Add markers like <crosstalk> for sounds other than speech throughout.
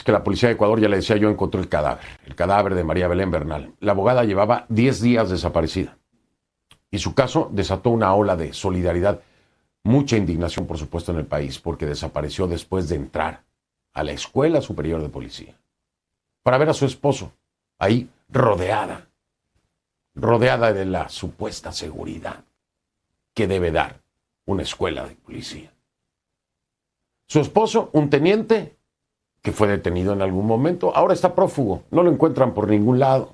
es que la policía de Ecuador, ya le decía yo, encontró el cadáver, el cadáver de María Belén Bernal. La abogada llevaba 10 días desaparecida y su caso desató una ola de solidaridad, mucha indignación, por supuesto, en el país, porque desapareció después de entrar a la Escuela Superior de Policía para ver a su esposo ahí rodeada, rodeada de la supuesta seguridad que debe dar una escuela de policía. Su esposo, un teniente, que fue detenido en algún momento, ahora está prófugo, no lo encuentran por ningún lado.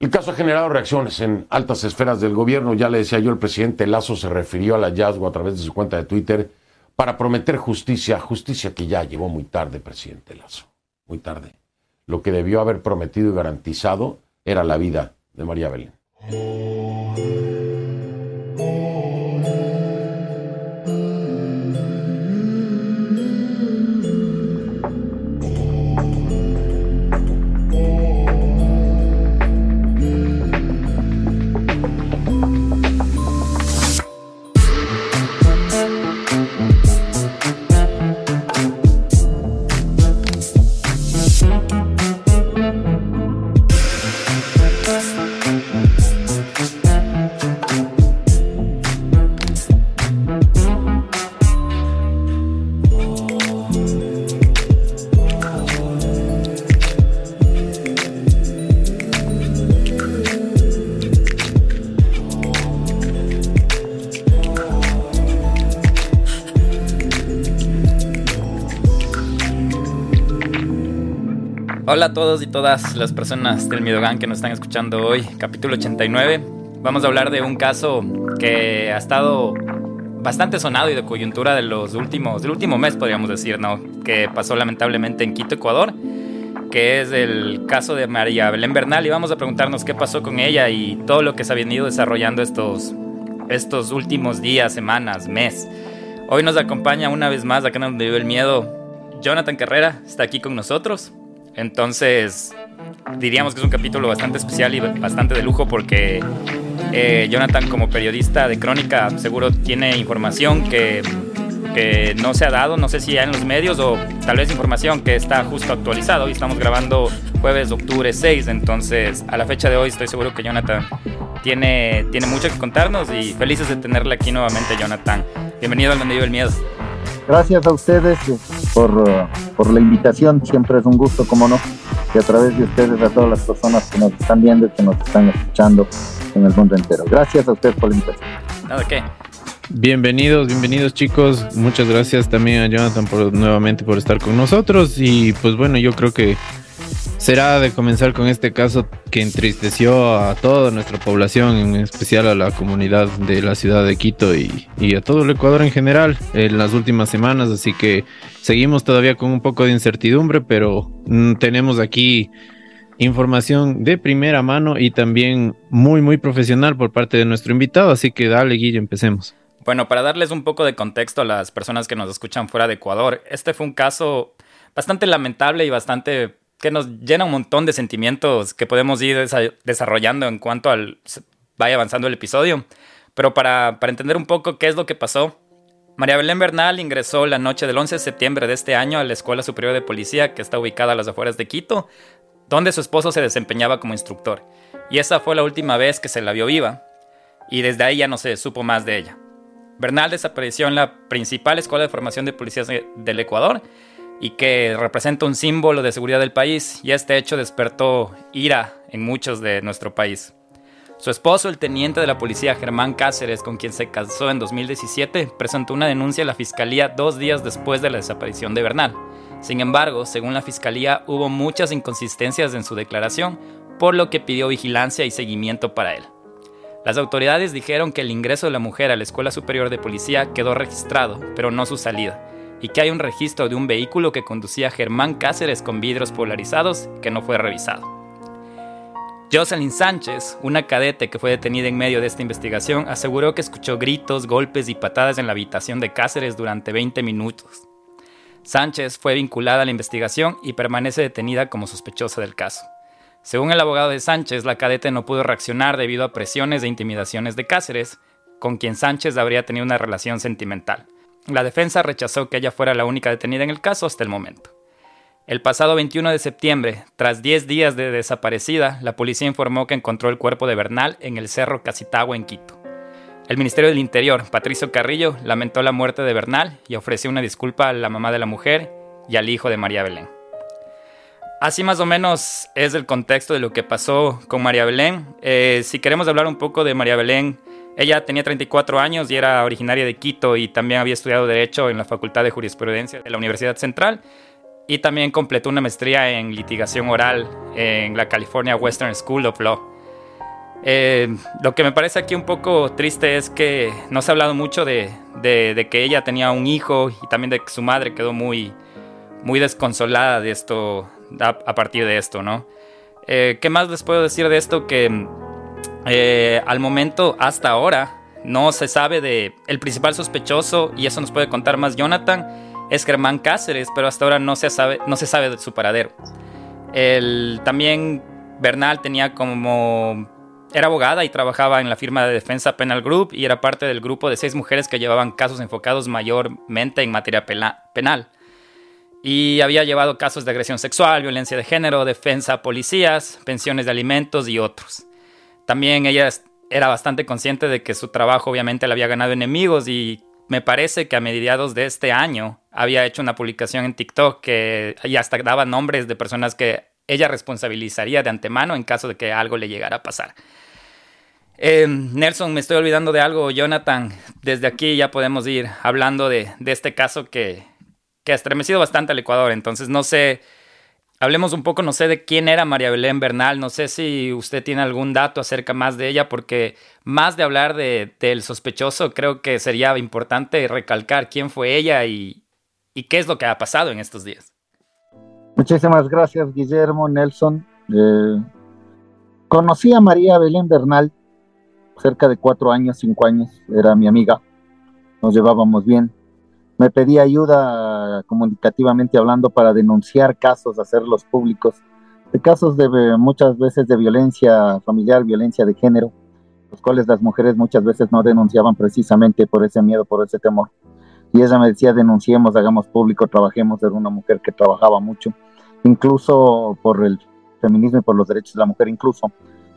El caso ha generado reacciones en altas esferas del gobierno. Ya le decía yo, el presidente Lazo se refirió al hallazgo a través de su cuenta de Twitter para prometer justicia, justicia que ya llegó muy tarde, presidente Lazo, muy tarde. Lo que debió haber prometido y garantizado era la vida de María Belén. Todos y todas las personas del Midogan que nos están escuchando hoy, capítulo 89. Vamos a hablar de un caso que ha estado bastante sonado y de coyuntura de los últimos, del último mes, podríamos decir, ¿no? Que pasó lamentablemente en Quito, Ecuador, que es el caso de María Belén Bernal y vamos a preguntarnos qué pasó con ella y todo lo que se ha venido desarrollando estos, estos últimos días, semanas, mes. Hoy nos acompaña una vez más, acá donde vive el miedo, Jonathan Carrera, está aquí con nosotros. Entonces, diríamos que es un capítulo bastante especial y bastante de lujo porque eh, Jonathan como periodista de crónica seguro tiene información que, no se ha dado, no sé si ya en los medios o tal vez información que está justo actualizado y estamos grabando jueves octubre 6, entonces a la fecha de hoy estoy seguro que Jonathan tiene, tiene mucho que contarnos y felices de tenerle aquí nuevamente Jonathan. Bienvenido al Donde Vive el Miedo. Gracias a ustedes por, uh, por la invitación, siempre es un gusto, como no, y a través de ustedes a todas las personas que nos están viendo y que nos están escuchando en el mundo entero. Gracias a ustedes por la invitación. Nada que. Bienvenidos, bienvenidos chicos. Muchas gracias también a Jonathan por nuevamente por estar con nosotros y pues bueno, yo creo que será de comenzar con este caso que entristeció a toda nuestra población, en especial a la comunidad de la ciudad de Quito y, a todo el Ecuador en general en las últimas semanas. Así que seguimos todavía con un poco de incertidumbre, pero mm, tenemos aquí información de primera mano y también muy, muy profesional por parte de nuestro invitado. Así que dale, Guille, empecemos. Bueno, para darles un poco de contexto a las personas que nos escuchan fuera de Ecuador, este fue un caso bastante lamentable y bastante que nos llena un montón de sentimientos que podemos ir desarrollando en cuanto al vaya avanzando el episodio. Pero para, para entender un poco qué es lo que pasó, María Belén Bernal ingresó la noche del 11 de septiembre de este año a la Escuela Superior de Policía que está ubicada a las afueras de Quito, donde su esposo se desempeñaba como instructor. Y esa fue la última vez que se la vio viva, y desde ahí ya no se supo más de ella. Bernal desapareció en la principal escuela de formación de policías del Ecuador y que representa un símbolo de seguridad del país, y este hecho despertó ira en muchos de nuestro país. Su esposo, el teniente de la policía Germán Cáceres, con quien se casó en 2017, presentó una denuncia a la fiscalía dos días después de la desaparición de Bernal. Sin embargo, según la fiscalía, hubo muchas inconsistencias en su declaración, por lo que pidió vigilancia y seguimiento para él. Las autoridades dijeron que el ingreso de la mujer a la Escuela Superior de Policía quedó registrado, pero no su salida, y que hay un registro de un vehículo que conducía Germán Cáceres con vidrios polarizados que no fue revisado. Jocelyn Sánchez, una cadete que fue detenida en medio de esta investigación, aseguró que escuchó gritos, golpes y patadas en la habitación de Cáceres durante 20 minutos. Sánchez fue vinculada a la investigación y permanece detenida como sospechosa del caso. Según el abogado de Sánchez, la cadete no pudo reaccionar debido a presiones e intimidaciones de Cáceres, con quien Sánchez habría tenido una relación sentimental. La defensa rechazó que ella fuera la única detenida en el caso hasta el momento. El pasado 21 de septiembre, tras 10 días de desaparecida, la policía informó que encontró el cuerpo de Bernal en el Cerro Casitagua en Quito. El Ministerio del Interior, Patricio Carrillo, lamentó la muerte de Bernal y ofreció una disculpa a la mamá de la mujer y al hijo de María Belén. Así más o menos es el contexto de lo que pasó con María Belén. Eh, si queremos hablar un poco de María Belén, ella tenía 34 años y era originaria de Quito y también había estudiado Derecho en la Facultad de Jurisprudencia de la Universidad Central y también completó una maestría en litigación oral en la California Western School of Law. Eh, lo que me parece aquí un poco triste es que no se ha hablado mucho de, que ella tenía un hijo y también de que su madre quedó muy, muy desconsolada de esto, a, partir de esto, ¿no? Eh, ¿Qué más les puedo decir de esto? Que eh, al momento, hasta ahora, no se sabe de el principal sospechoso, y eso nos puede contar más Jonathan, es Germán Cáceres, pero hasta ahora no se sabe, no se sabe de su paradero. El, también Bernal tenía como... Era abogada y trabajaba en la firma de Defensa Penal Group y era parte del grupo de seis mujeres que llevaban casos enfocados mayormente en materia penal. Y había llevado casos de agresión sexual, violencia de género, defensa a policías, pensiones de alimentos y otros. También ella era bastante consciente de que su trabajo obviamente le había ganado enemigos y me parece que a mediados de este año había hecho una publicación en TikTok que ya hasta daba nombres de personas que ella responsabilizaría de antemano en caso de que algo le llegara a pasar. Eh, Nelson, me estoy olvidando de algo. Jonathan, desde aquí ya podemos ir hablando de, este caso que, que ha estremecido bastante al Ecuador. Entonces, no sé Hablemos un poco, no sé de quién era María Belén Bernal, no sé si usted tiene algún dato acerca más de ella, porque más de hablar del sospechoso, creo que sería importante recalcar quién fue ella y, qué es lo que ha pasado en estos días. Muchísimas gracias, Guillermo, Nelson. Eh, conocí a María Belén Bernal cerca de cuatro años, cinco años, era mi amiga, nos llevábamos bien me pedía ayuda comunicativamente hablando para denunciar casos, hacerlos públicos, de casos de muchas veces de violencia familiar, violencia de género, los cuales las mujeres muchas veces no denunciaban precisamente por ese miedo, por ese temor. Y ella me decía, denunciemos, hagamos público, trabajemos, era una mujer que trabajaba mucho, incluso por el feminismo y por los derechos de la mujer, incluso.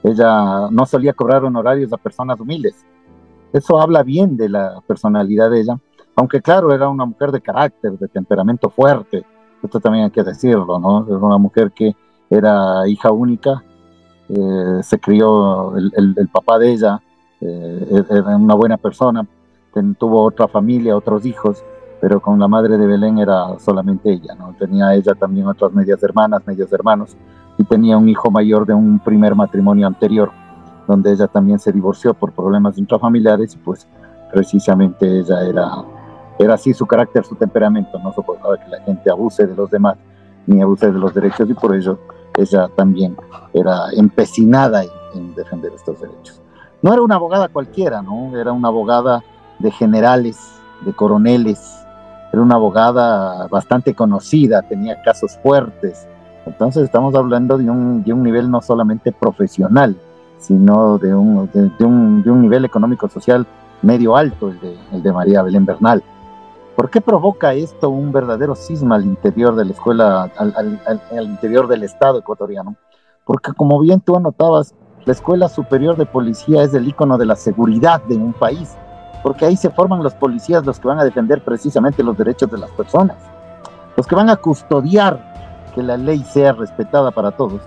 Ella no solía cobrar honorarios a personas humildes. Eso habla bien de la personalidad de ella aunque claro, era una mujer de carácter, de temperamento fuerte, esto también hay que decirlo, ¿no? Era una mujer que era hija única, eh, se crió, el, papá de ella eh, e-, era una buena persona, tuvo otra familia, otros hijos, pero con la madre de Belén era solamente ella, ¿no? Tenía ella también otras medias hermanas, medios hermanos, y tenía un hijo mayor de un primer matrimonio anterior, donde ella también se divorció por problemas intrafamiliares y pues precisamente ella era era así su carácter, su temperamento, no soportaba que la gente abuse de los demás ni abuse de los derechos y por ello ella también era empecinada en, defender estos derechos. No era una abogada cualquiera, ¿no? Era una abogada de generales, de coroneles, era una abogada bastante conocida, tenía casos fuertes. Entonces estamos hablando de un, de un nivel no solamente profesional, sino de un, de, un, de un nivel económico-social medio alto, el de, el de María Belén Bernal. ¿Por qué provoca esto un verdadero cisma al interior de la escuela, al, interior del Estado ecuatoriano? Porque como bien tú anotabas, la Escuela Superior de Policía es el icono de la seguridad de un país, porque ahí se forman los policías, los que van a defender precisamente los derechos de las personas, los que van a custodiar que la ley sea respetada para todos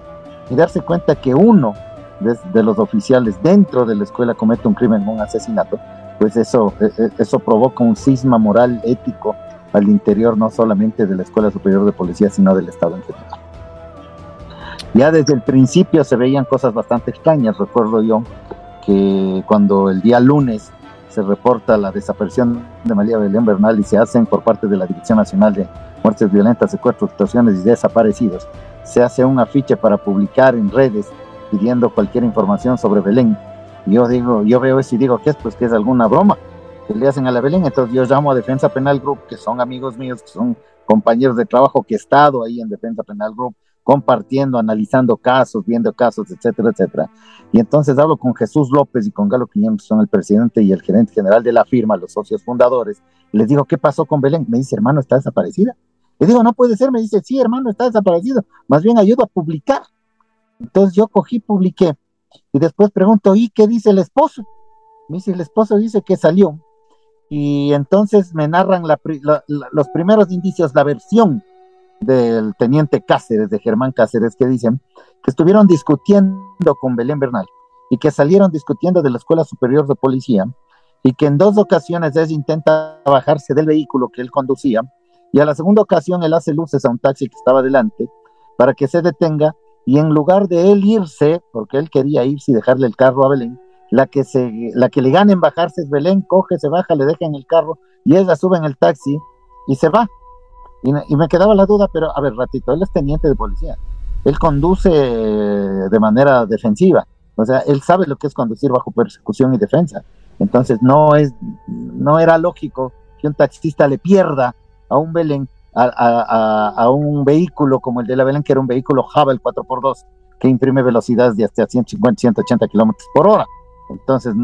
y darse cuenta que uno de, de los oficiales dentro de la escuela comete un crimen, un asesinato, pues eso, e, e, eso provoca un cisma moral, ético al interior no solamente de la Escuela Superior de Policía, sino del Estado en general. Ya desde el principio se veían cosas bastante extrañas, recuerdo yo que cuando el día lunes se reporta la desaparición de María Belén Bernal y se hacen por parte de la Dirección Nacional de Muertes Violentas, Secuestros, Extorsiones y Desaparecidos, se hace un afiche para publicar en redes pidiendo cualquier información sobre Belén yo digo, yo veo eso y digo, ¿qué es? Pues que es alguna broma que le hacen a la Belén. Entonces yo llamo a Defensa Penal Group, que son amigos míos, que son compañeros de trabajo, que he estado ahí en Defensa Penal Group compartiendo, analizando casos, viendo casos, etcétera, etcétera. Y entonces hablo con Jesús López y con Galo Quiñones, son el presidente y el gerente general de la firma, los socios fundadores. Les digo, ¿qué pasó con Belén? Me dice, hermano, está desaparecida. Le digo, no puede ser. Me dice, sí, hermano, está desaparecido. Más bien ayudo a publicar. Entonces yo cogí, publiqué. Y después pregunto, ¿y qué dice el esposo? Me dice, el esposo dice que salió. Y entonces me narran los primeros indicios, la versión del teniente Cáceres, de Germán Cáceres, que dicen que estuvieron discutiendo con Belén Bernal y que salieron discutiendo de la Escuela Superior de Policía y que en dos ocasiones él intenta bajarse del vehículo que él conducía y a la segunda ocasión él hace luces a un taxi que estaba delante para que se detenga y en lugar de él irse, porque él quería irse y dejarle el carro a Belén, la que, se, la que le gana en bajarse es Belén, coge, se baja, le deja en el carro y ella sube en el taxi y se va. Y, me quedaba la duda, pero a ver, ratito, él es teniente de policía. Él conduce de manera defensiva. O sea, él sabe lo que es conducir bajo persecución y defensa. Entonces, no, es, no era lógico que un taxista le pierda a un Belén, a, un vehículo como el de la Belén, que era un vehículo Java el 4x2, que imprime velocidades de hasta 150, 180 kilómetros por hora. Entonces,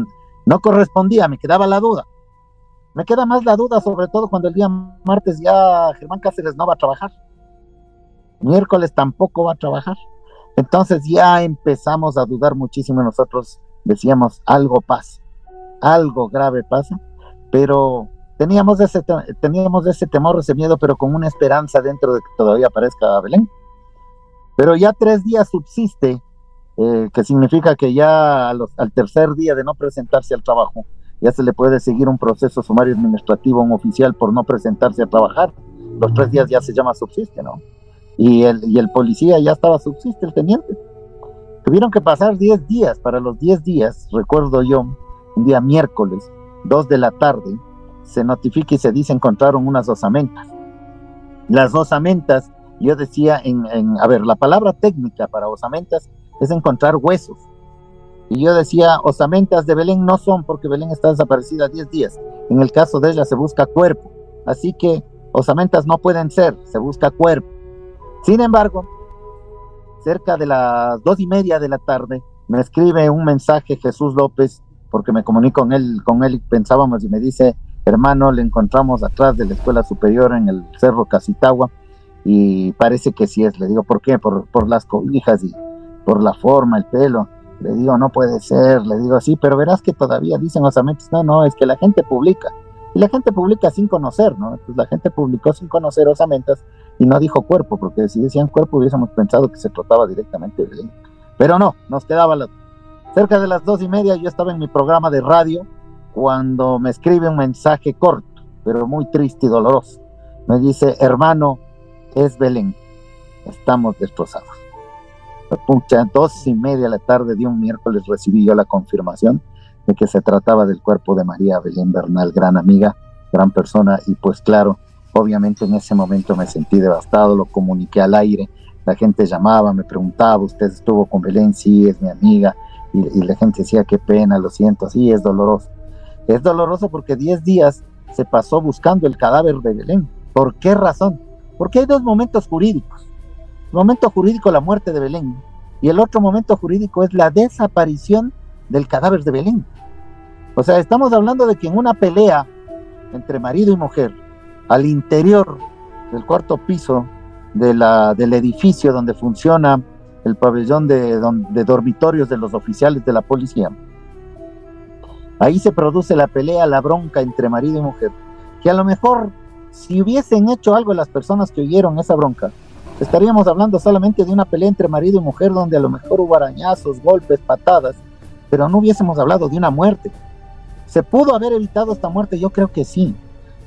no correspondía, me quedaba la duda. Me queda más la duda, sobre todo cuando el día martes ya Germán Cáceres no va a trabajar. Miércoles tampoco va a trabajar. Entonces ya empezamos a dudar muchísimo nosotros. Decíamos, algo pasa, algo grave pasa, pero teníamos ese, teníamos ese temor, ese miedo, pero con una esperanza dentro de que todavía aparezca Belén. Pero ya tres días subsiste, eh, que significa que ya al tercer día de no presentarse al trabajo, ya se le puede seguir un proceso sumario administrativo a un oficial por no presentarse a trabajar. Los tres días ya se llama subsiste, ¿no? Y el, y el policía ya estaba subsiste, el teniente. Tuvieron que pasar 10 días. Para los 10 días, recuerdo yo, un día miércoles, 2 de la tarde, se notifica y se dice encontraron unas osamentas. Las osamentas, yo decía, en, en, a ver, la palabra técnica para osamentas es encontrar huesos y yo decía, osamentas de Belén no son porque Belén está desaparecida 10 días. En el caso de ella se busca cuerpo. Así que osamentas no pueden ser, se busca cuerpo. Sin embargo, cerca de las dos y media de la tarde, me escribe un mensaje Jesús López, porque me comunico con él, con él pensábamos y me dice, hermano, le encontramos atrás de la escuela superior en el Cerro Casitagua y parece que sí es. Le digo, ¿por qué? Por, las cobijas y por la forma, el pelo. Le digo, no puede ser, le digo, sí, pero verás que todavía dicen osamentas, no, no, es que la gente publica. Y la gente publica sin conocer, ¿no? Entonces la gente publicó sin conocer osamentas y no dijo cuerpo, porque si decían cuerpo hubiésemos pensado que se trataba directamente de él. Pero no, nos quedaba la... cerca de las dos y media yo estaba en mi programa de radio cuando me escribe un mensaje corto, pero muy triste y doloroso. Me dice, hermano, es Belén, estamos destrozados. Pucha, dos y media de la tarde de un miércoles recibí yo la confirmación de que se trataba del cuerpo de María Belén Bernal, gran amiga, gran persona, y pues claro, obviamente en ese momento me sentí devastado, lo comuniqué al aire, la gente llamaba, me preguntaba, ¿usted estuvo con Belén? Sí, es mi amiga, y, la gente decía, qué pena, lo siento, sí, es doloroso. Es doloroso porque 10 días se pasó buscando el cadáver de Belén. ¿Por qué razón? Porque hay dos momentos jurídicos momento jurídico la muerte de Belén y el otro momento jurídico es la desaparición del cadáver de Belén. O sea, estamos hablando de que en una pelea entre marido y mujer al interior del cuarto piso del edificio donde funciona el pabellón de dormitorios de los oficiales de la policía, ahí se produce la pelea, la bronca entre marido y mujer, que a lo mejor si hubiesen hecho algo las personas que oyeron esa bronca, estaríamos hablando solamente de una pelea entre marido y mujer donde a lo mejor hubo arañazos, golpes, patadas, pero no hubiésemos hablado de una muerte. ¿Se pudo haber evitado esta muerte? Yo creo que sí,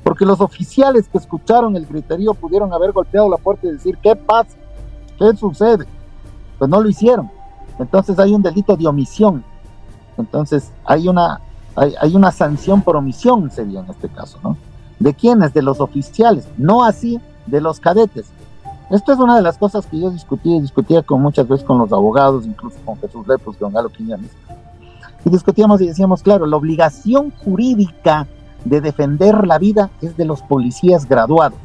porque los oficiales que escucharon el griterío pudieron haber golpeado la puerta y decir, ¿qué pasa? ¿Qué sucede? Pues no lo hicieron. Entonces hay un delito de omisión. Entonces hay una, hay, hay una sanción por omisión, sería en este caso, ¿no? ¿De quiénes? De los oficiales, no así de los cadetes. Esto es una de las cosas que yo discutía y discutía con muchas veces con los abogados, incluso con Jesús Lepos, con Galo Quiñones. Y discutíamos y decíamos, claro, la obligación jurídica de defender la vida es de los policías graduados.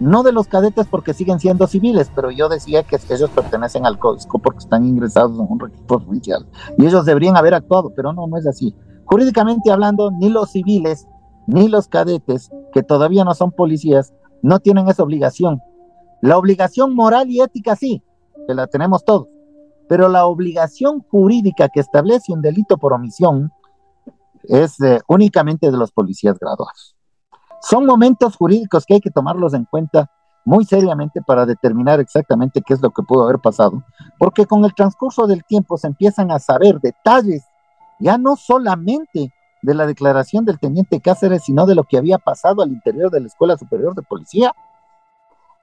no de los cadetes porque siguen siendo civiles, pero yo decía que ellos pertenecen al CODISCO porque están ingresados en un registro provincial y ellos deberían haber actuado, pero no, no es así. Jurídicamente hablando, ni los civiles ni los cadetes, que todavía no son policías, no tienen esa obligación. La obligación moral y ética sí, que la tenemos todos, pero la obligación jurídica que establece un delito por omisión es eh, únicamente de los policías graduados. Son momentos jurídicos que hay que tomarlos en cuenta muy seriamente para determinar exactamente qué es lo que pudo haber pasado, porque con el transcurso del tiempo se empiezan a saber detalles, ya no solamente de la declaración del teniente Cáceres, sino de lo que había pasado al interior de la Escuela Superior de Policía.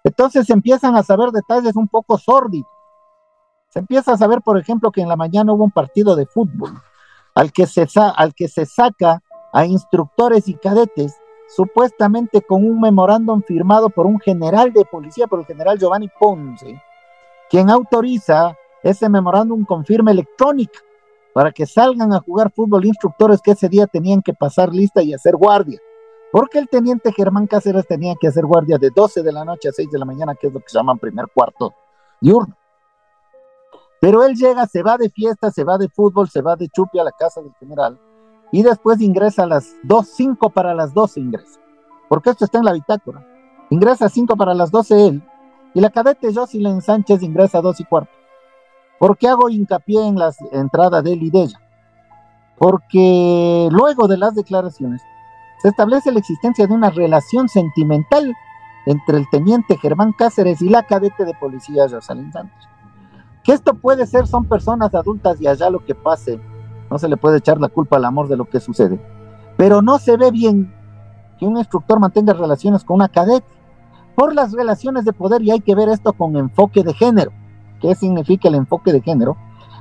Entonces se empiezan a saber detalles un poco sórdidos. Se empieza a saber, por ejemplo, que en la mañana hubo un partido de fútbol al que se, al que se saca a instructores y cadetes supuestamente con un memorándum firmado por un general de policía, por el general Giovanni Ponce, quien autoriza ese memorándum con firma electrónica para que salgan a jugar fútbol instructores que ese día tenían que pasar lista y hacer guardia. Porque el teniente Germán Cáceres tenía que hacer guardia de 12 de la noche a 6 de la mañana, que es lo que se llaman primer cuarto diurno. Pero él llega, se va de fiesta, se va de fútbol, se va de chupi a la casa del general y después ingresa a las 2, 5 para las 12 ingresa, porque esto está en la bitácora. Ingresa a 5 para las 12 él, y la cadete Jocelyn Sánchez ingresa a 2 y cuarto. ¿Por qué hago hincapié en la entrada de él y de ella? Porque luego de las declaraciones se establece la existencia de una relación sentimental entre el teniente Germán Cáceres y la cadete de policía Jocelyn Sánchez. Que esto puede ser, son personas adultas y allá lo que pase no se le puede echar la culpa al amor de lo que sucede. Pero no se ve bien que un instructor mantenga relaciones con una cadete por las relaciones de poder y hay que ver esto con enfoque de género. ¿Qué significa el enfoque de género?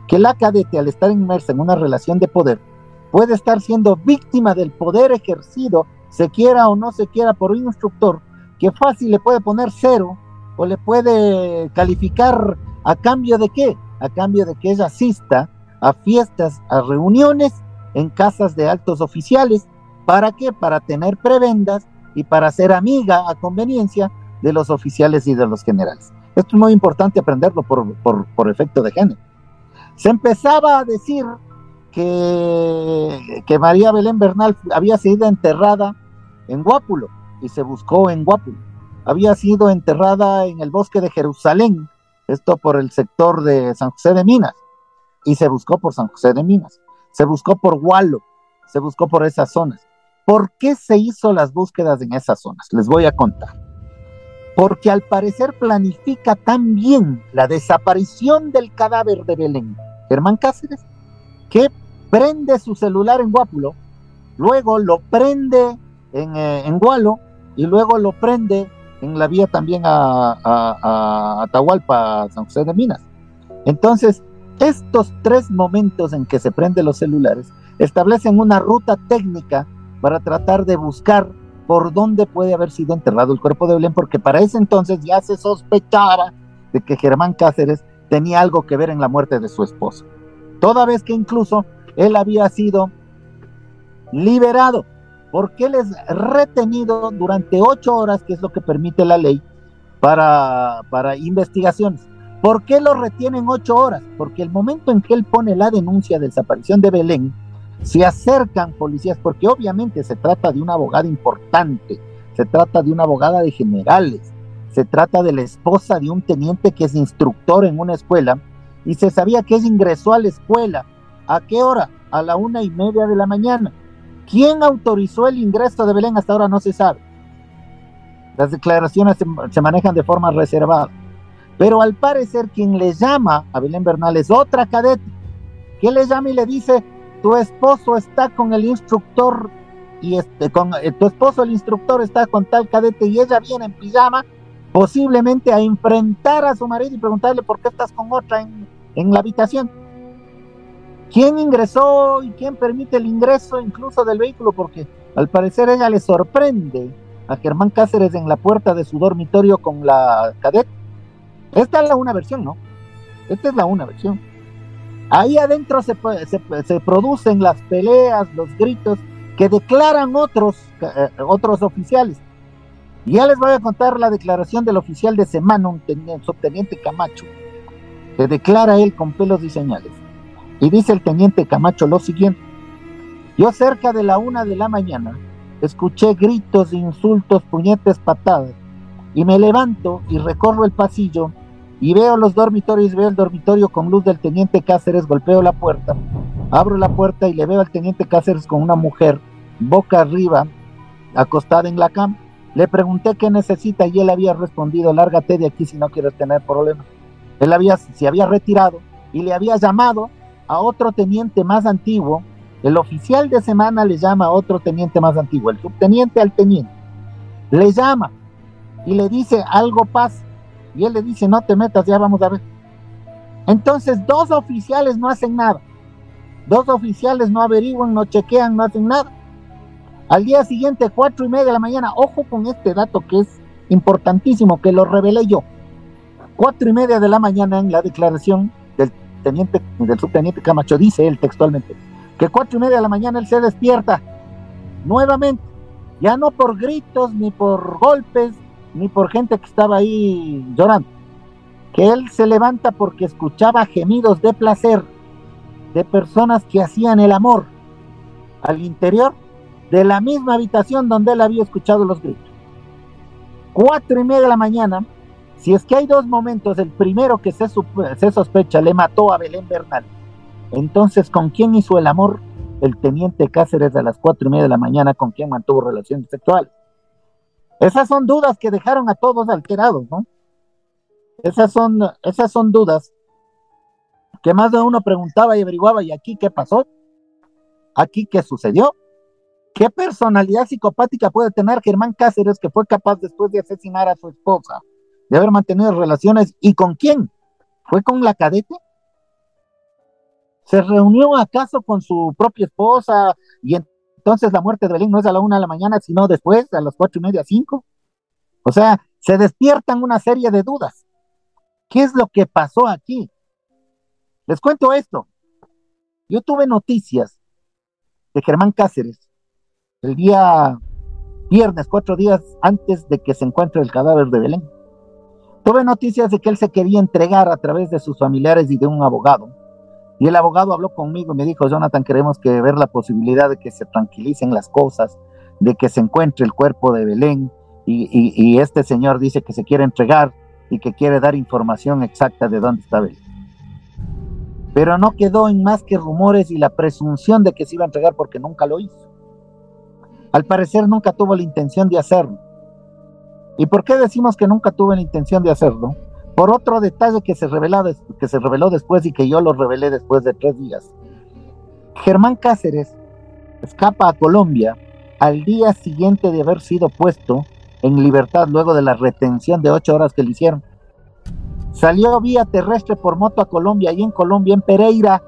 Que la cadete al estar inmersa en una relación de poder puede estar siendo víctima del poder ejercido, se quiera o no se quiera, por un instructor que fácil le puede poner cero o le puede calificar a cambio de qué? A cambio de que ella asista a fiestas, a reuniones en casas de altos oficiales. ¿Para qué? Para tener prebendas y para ser amiga a conveniencia de los oficiales y de los generales. Esto es muy importante aprenderlo por, por, efecto de género. Se empezaba a decir que, que, María Belén Bernal había sido enterrada en Guápulo y se buscó en Guápulo. Había sido enterrada en el bosque de Jerusalén, esto por el sector de San José de Minas y se buscó por San José de Minas, se buscó por Gualo, se buscó por esas zonas. ¿Por qué se hizo las búsquedas en esas zonas? Les voy a contar. Porque al parecer planifica también la desaparición del cadáver de Belén, Germán Cáceres, que prende su celular en Guápulo, luego lo prende en, eh, Gualo y luego lo prende en la vía también a, a Atahualpa, San José de Minas. Entonces, estos tres momentos en que se prenden los celulares establecen una ruta técnica para tratar de buscar por dónde puede haber sido enterrado el cuerpo de Belén, porque para ese entonces ya se sospechaba de que Germán Cáceres tenía algo que ver en la muerte de su esposa. Toda vez que incluso él había sido liberado, porque él es retenido durante ocho horas, que es lo que permite la ley para, para investigaciones. ¿Por qué lo retienen ocho horas? Porque el momento en que él pone la denuncia de desaparición de Belén, se acercan policías, porque obviamente se trata de una abogada importante, se trata de una abogada de generales, se trata de la esposa de un teniente que es instructor en una escuela, y se sabía que ella ingresó a la escuela. ¿A qué hora? A la una y media de la mañana. ¿Quién autorizó el ingreso de Belén? Hasta ahora no se sabe. Las declaraciones se, manejan de forma reservada. Pero al parecer quien le llama a Belén Bernal es otra cadete, que le llama y le dice, tu esposo está con el instructor y este, con eh, tu esposo el instructor está con tal cadete y ella viene en pijama, posiblemente a enfrentar a su marido y preguntarle por qué estás con otra en, en la habitación. ¿Quién ingresó y quién permite el ingreso incluso del vehículo? Porque al parecer ella le sorprende a Germán Cáceres en la puerta de su dormitorio con la cadete esta es la una versión, ¿no? Esta es la una versión. Ahí adentro se, se, producen las peleas, los gritos que declaran otros, eh, otros oficiales. Y ya les voy a contar la declaración del oficial de semana, un subteniente Camacho, que declara él con pelos y señales. Y dice el teniente Camacho lo siguiente. Yo cerca de la una de la mañana escuché gritos, insultos, puñetes, patadas. Y me levanto y recorro el pasillo y veo los dormitorios, veo el dormitorio con luz del teniente Cáceres, golpeo la puerta, abro la puerta y le veo al teniente Cáceres con una mujer boca arriba, acostada en la cama. Le pregunté qué necesita y él había respondido, lárgate de aquí si no quieres tener problemas. Él había, se había retirado y le había llamado a otro teniente más antiguo. El oficial de semana le llama a otro teniente más antiguo, el subteniente al teniente. Le llama y le dice, algo pasa. Y él le dice, no te metas, ya vamos a ver. Entonces, dos oficiales no hacen nada. Dos oficiales no averiguan, no chequean, no hacen nada. Al día siguiente, cuatro y media de la mañana, ojo con este dato que es importantísimo, que lo revelé yo. Cuatro y media de la mañana en la declaración del teniente, del subteniente Camacho, dice él textualmente, que cuatro y media de la mañana él se despierta nuevamente, ya no por gritos, ni por golpes, ni por gente que estaba ahí llorando, que él se levanta porque escuchaba gemidos de placer de personas que hacían el amor al interior de la misma habitación donde él había escuchado los gritos. Cuatro y media de la mañana, si es que hay dos momentos, el primero que se, se sospecha le mató a Belén Bernal, entonces ¿con quién hizo el amor el teniente Cáceres a las cuatro y media de la mañana? ¿Con quién mantuvo relaciones sexuales? Esas son dudas que dejaron a todos alterados, ¿no? Esas son, esas son dudas que más de uno preguntaba y averiguaba, ¿y aquí qué pasó? ¿Aquí qué sucedió? ¿Qué personalidad psicopática puede tener Germán Cáceres que fue capaz después de asesinar a su esposa, de haber mantenido relaciones y con quién? ¿Fue con la cadete? ¿Se reunió acaso con su propia esposa y entonces la muerte de Belén no es a la una de la mañana, sino después, a las cuatro y media, cinco? O sea, se despiertan una serie de dudas. ¿Qué es lo que pasó aquí? Les cuento esto. Yo tuve noticias de Germán Cáceres el día viernes, cuatro días antes de que se encuentre el cadáver de Belén. Tuve noticias de que él se quería entregar a través de sus familiares y de un abogado. Y el abogado habló conmigo y me dijo, Jonathan, queremos que ver la posibilidad de que se tranquilicen las cosas, de que se encuentre el cuerpo de Belén. Y, y este señor dice que se quiere entregar y que quiere dar información exacta de dónde está Belén. Pero no quedó en más que rumores y la presunción de que se iba a entregar porque nunca lo hizo. Al parecer nunca tuvo la intención de hacerlo. ¿Y por qué decimos que nunca tuvo la intención de hacerlo? Por otro detalle que se, reveló, después y que yo lo revelé después de tres días. Germán Cáceres escapa a Colombia al día siguiente de haber sido puesto en libertad luego de la retención de ocho horas que le hicieron. Salió vía terrestre por moto a Colombia y en Colombia, en Pereira,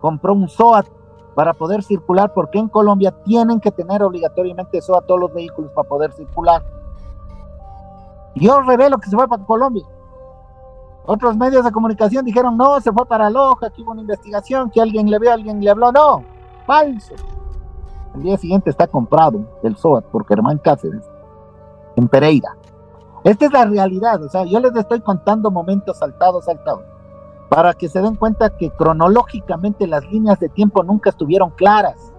compró un SOAT para poder circular, porque en Colombia tienen que tener obligatoriamente eso a todos los vehículos para poder circular. Yo revelo que se fue para Colombia. Otros medios de comunicación dijeron, no, se fue para Loja, que hubo una investigación, que alguien le vio, alguien le habló. No, falso. El día siguiente está comprado el SOAT por Germán Cáceres en Pereira. Esta es la realidad, o sea, yo les estoy contando momentos saltados, saltados para que se den cuenta que cronológicamente las líneas de tiempo nunca estuvieron claras.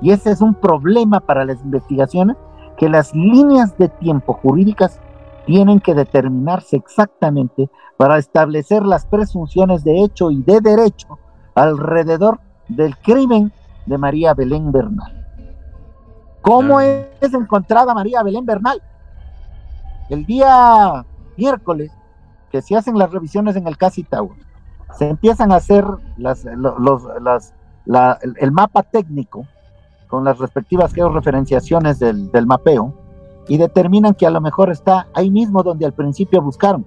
Y ese es un problema para las investigaciones, que las líneas de tiempo jurídicas tienen que determinarse exactamente para establecer las presunciones de hecho y de derecho alrededor del crimen de María Belén Bernal. ¿Cómo es encontrada María Belén Bernal? El día miércoles, que se hacen las revisiones en el Casi Tower, se empiezan a hacer las, los, las, el, mapa técnico con las respectivas georreferenciaciones del, del mapeo y determinan que a lo mejor está ahí mismo donde al principio buscaron,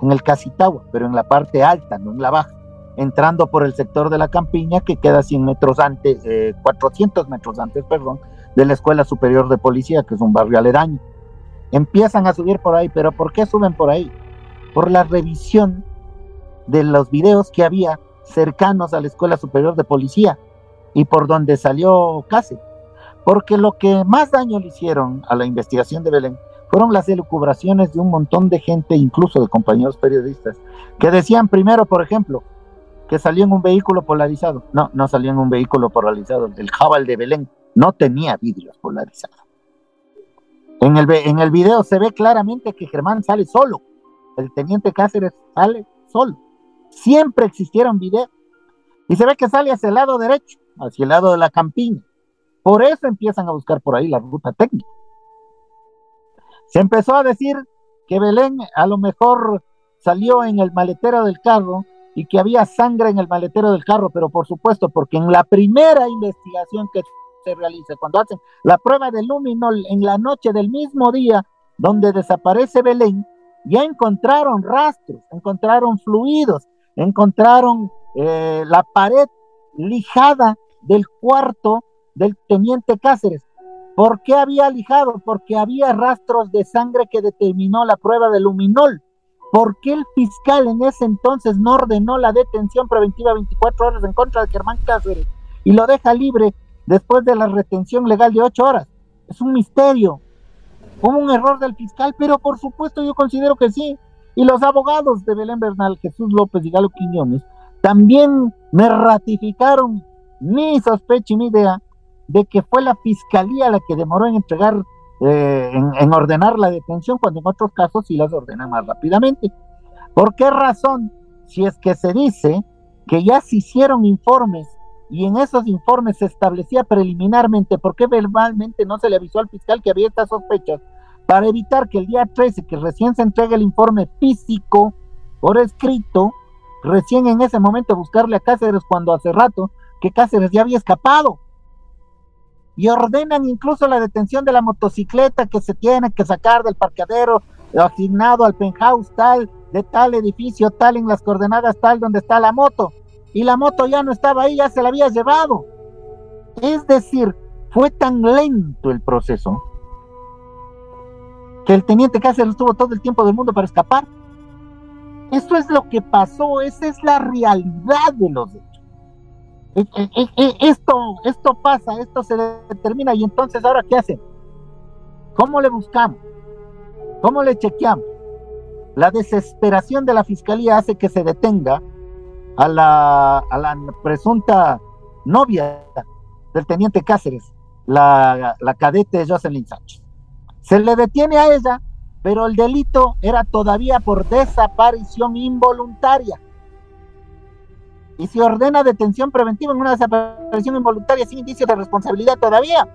en el Casitagua, pero en la parte alta, no en la baja, entrando por el sector de la campiña que queda 100 metros antes, 400 eh, metros antes, perdón, de la Escuela Superior de Policía, que es un barrio aledaño. Empiezan a subir por ahí, pero ¿por qué suben por ahí? Por la revisión de los videos que había cercanos a la Escuela Superior de Policía y por donde salió Case. Porque lo que más daño le hicieron a la investigación de Belén fueron las elucubraciones de un montón de gente, incluso de compañeros periodistas, que decían primero, por ejemplo, que salió en un vehículo polarizado. No, no salió en un vehículo polarizado. El Jabal de Belén no tenía vidrios polarizados. En el, en el video se ve claramente que Germán sale solo. El teniente Cáceres sale solo. Siempre existieron videos. Y se ve que sale hacia el lado derecho, hacia el lado de la campiña. Por eso empiezan a buscar por ahí la ruta técnica. Se empezó a decir que Belén a lo mejor salió en el maletero del carro y que había sangre en el maletero del carro, pero por supuesto, porque en la primera investigación que se realiza, cuando hacen la prueba del luminol en la noche del mismo día donde desaparece Belén, ya encontraron rastros, encontraron fluidos, encontraron eh, la pared lijada del cuarto del teniente Cáceres. ¿Por qué había lijado? Porque había rastros de sangre que determinó la prueba del luminol. ¿Por qué el fiscal en ese entonces no ordenó la detención preventiva 24 horas en contra de Germán Cáceres y lo deja libre después de la retención legal de 8 horas? Es un misterio. Hubo un error del fiscal, pero por supuesto yo considero que sí. Y los abogados de Belén Bernal, Jesús López y Galo Quiñones, también me ratificaron mi sospecha y mi idea de que fue la fiscalía la que demoró en entregar eh, en, ordenar la detención, cuando en otros casos sí las ordena más rápidamente. ¿Por qué razón? Si es que se dice que ya se hicieron informes y en esos informes se establecía preliminarmente, ¿por qué verbalmente no se le avisó al fiscal que había estas sospechas? Para evitar que el día 13, que recién se entregue el informe físico por escrito, recién en ese momento buscarle a Cáceres cuando hace rato que Cáceres ya había escapado y ordenan incluso la detención de la motocicleta que se tiene que sacar del parqueadero asignado al penthouse tal, de tal edificio tal, en las coordenadas tal donde está la moto. Y la moto ya no estaba ahí, ya se la había llevado. Es decir, fue tan lento el proceso que el teniente Cáceres tuvo todo el tiempo del mundo para escapar. Esto es lo que pasó, esa es la realidad de los. Esto, esto pasa, esto se determina y entonces ahora ¿qué hacen? ¿Cómo le buscamos? ¿Cómo le chequeamos? La desesperación de la fiscalía hace que se detenga a la, a la presunta novia del teniente Cáceres, la, la cadete Jocelyn Sánchez. Se le detiene a ella, pero el delito era todavía por desaparición involuntaria y se ordena detención preventiva en una desaparición involuntaria sin indicios de responsabilidad todavía.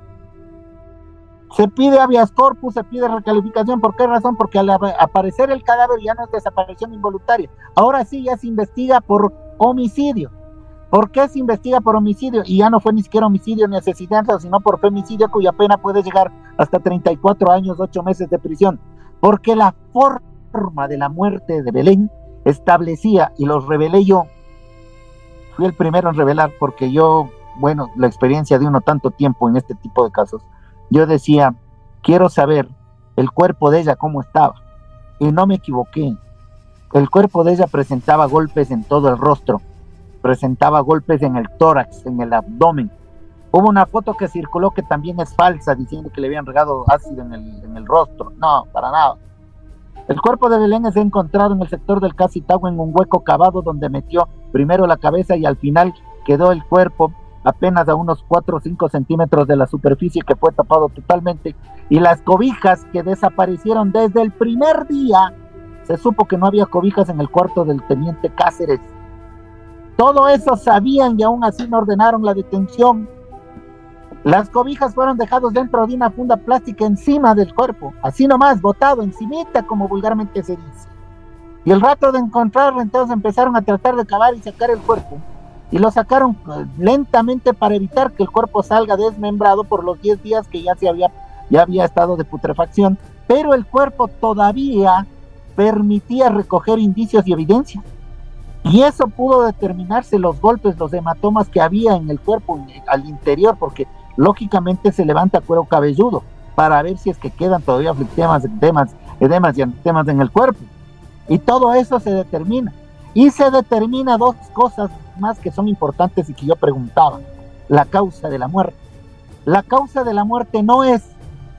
Se pide habeas corpus, se pide recalificación. ¿Por qué razón? Porque al aparecer el cadáver ya no es desaparición involuntaria. Ahora sí ya se investiga por homicidio. ¿Por qué se investiga por homicidio? Y ya no fue ni siquiera homicidio ni asesinato, sino por femicidio cuya pena puede llegar hasta 34 años, 8 meses de prisión. Porque la forma de la muerte de Belén establecía, y los revelé yo, fui el primero en revelar porque yo, bueno, la experiencia de uno tanto tiempo en este tipo de casos, yo decía, quiero saber el cuerpo de ella cómo estaba. Y no me equivoqué. El cuerpo de ella presentaba golpes en todo el rostro, presentaba golpes en el tórax, en el abdomen. Hubo una foto que circuló que también es falsa, diciendo que le habían regado ácido en el, en el rostro. No, para nada. El cuerpo de Belén es encontrado en el sector del Casitagua en un hueco cavado donde metió primero la cabeza y al final quedó el cuerpo apenas a unos 4 o 5 centímetros de la superficie que fue tapado totalmente y las cobijas que desaparecieron desde el primer día se supo que no había cobijas en el cuarto del teniente Cáceres. Todo eso sabían y aún así no ordenaron la detención las cobijas fueron dejadas dentro de una funda plástica encima del cuerpo, así nomás, botado, encimita, como vulgarmente se dice. Y el rato de encontrarlo, entonces empezaron a tratar de cavar y sacar el cuerpo. Y lo sacaron eh, lentamente para evitar que el cuerpo salga desmembrado por los 10 días que ya, se había, ya había estado de putrefacción. Pero el cuerpo todavía permitía recoger indicios y evidencias. Y eso pudo determinarse los golpes, los hematomas que había en el cuerpo, al interior, porque lógicamente se levanta cuero cabelludo para ver si es que quedan todavía temas, temas, edemas y temas en el cuerpo. Y todo eso se determina. Y se determina dos cosas más que son importantes y que yo preguntaba. La causa de la muerte. La causa de la muerte no es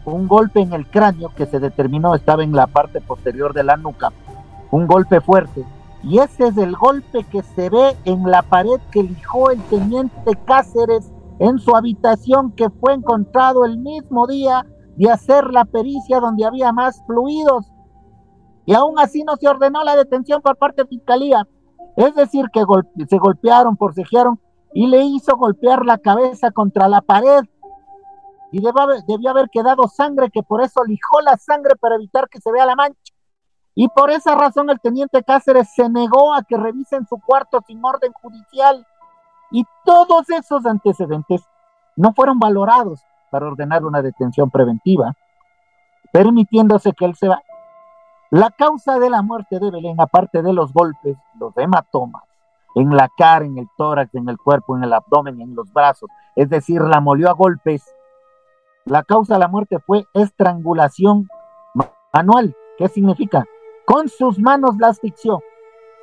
un golpe en el cráneo que se determinó estaba en la parte posterior de la nuca, un golpe fuerte. Y ese es el golpe que se ve en la pared que lijó el teniente Cáceres en su habitación que fue encontrado el mismo día de hacer la pericia donde había más fluidos. Y aún así no se ordenó la detención por parte de Fiscalía. Es decir, que se golpearon, forcejearon y le hizo golpear la cabeza contra la pared. Y debió haber quedado sangre, que por eso lijó la sangre para evitar que se vea la mancha. Y por esa razón el teniente Cáceres se negó a que revisen su cuarto sin orden judicial. Y todos esos antecedentes no fueron valorados para ordenar una detención preventiva, permitiéndose que él se va. La causa de la muerte de Belén, aparte de los golpes, los hematomas, en la cara, en el tórax, en el cuerpo, en el abdomen, en los brazos, es decir, la molió a golpes. La causa de la muerte fue estrangulación manual. ¿Qué significa? Con sus manos la asfixió,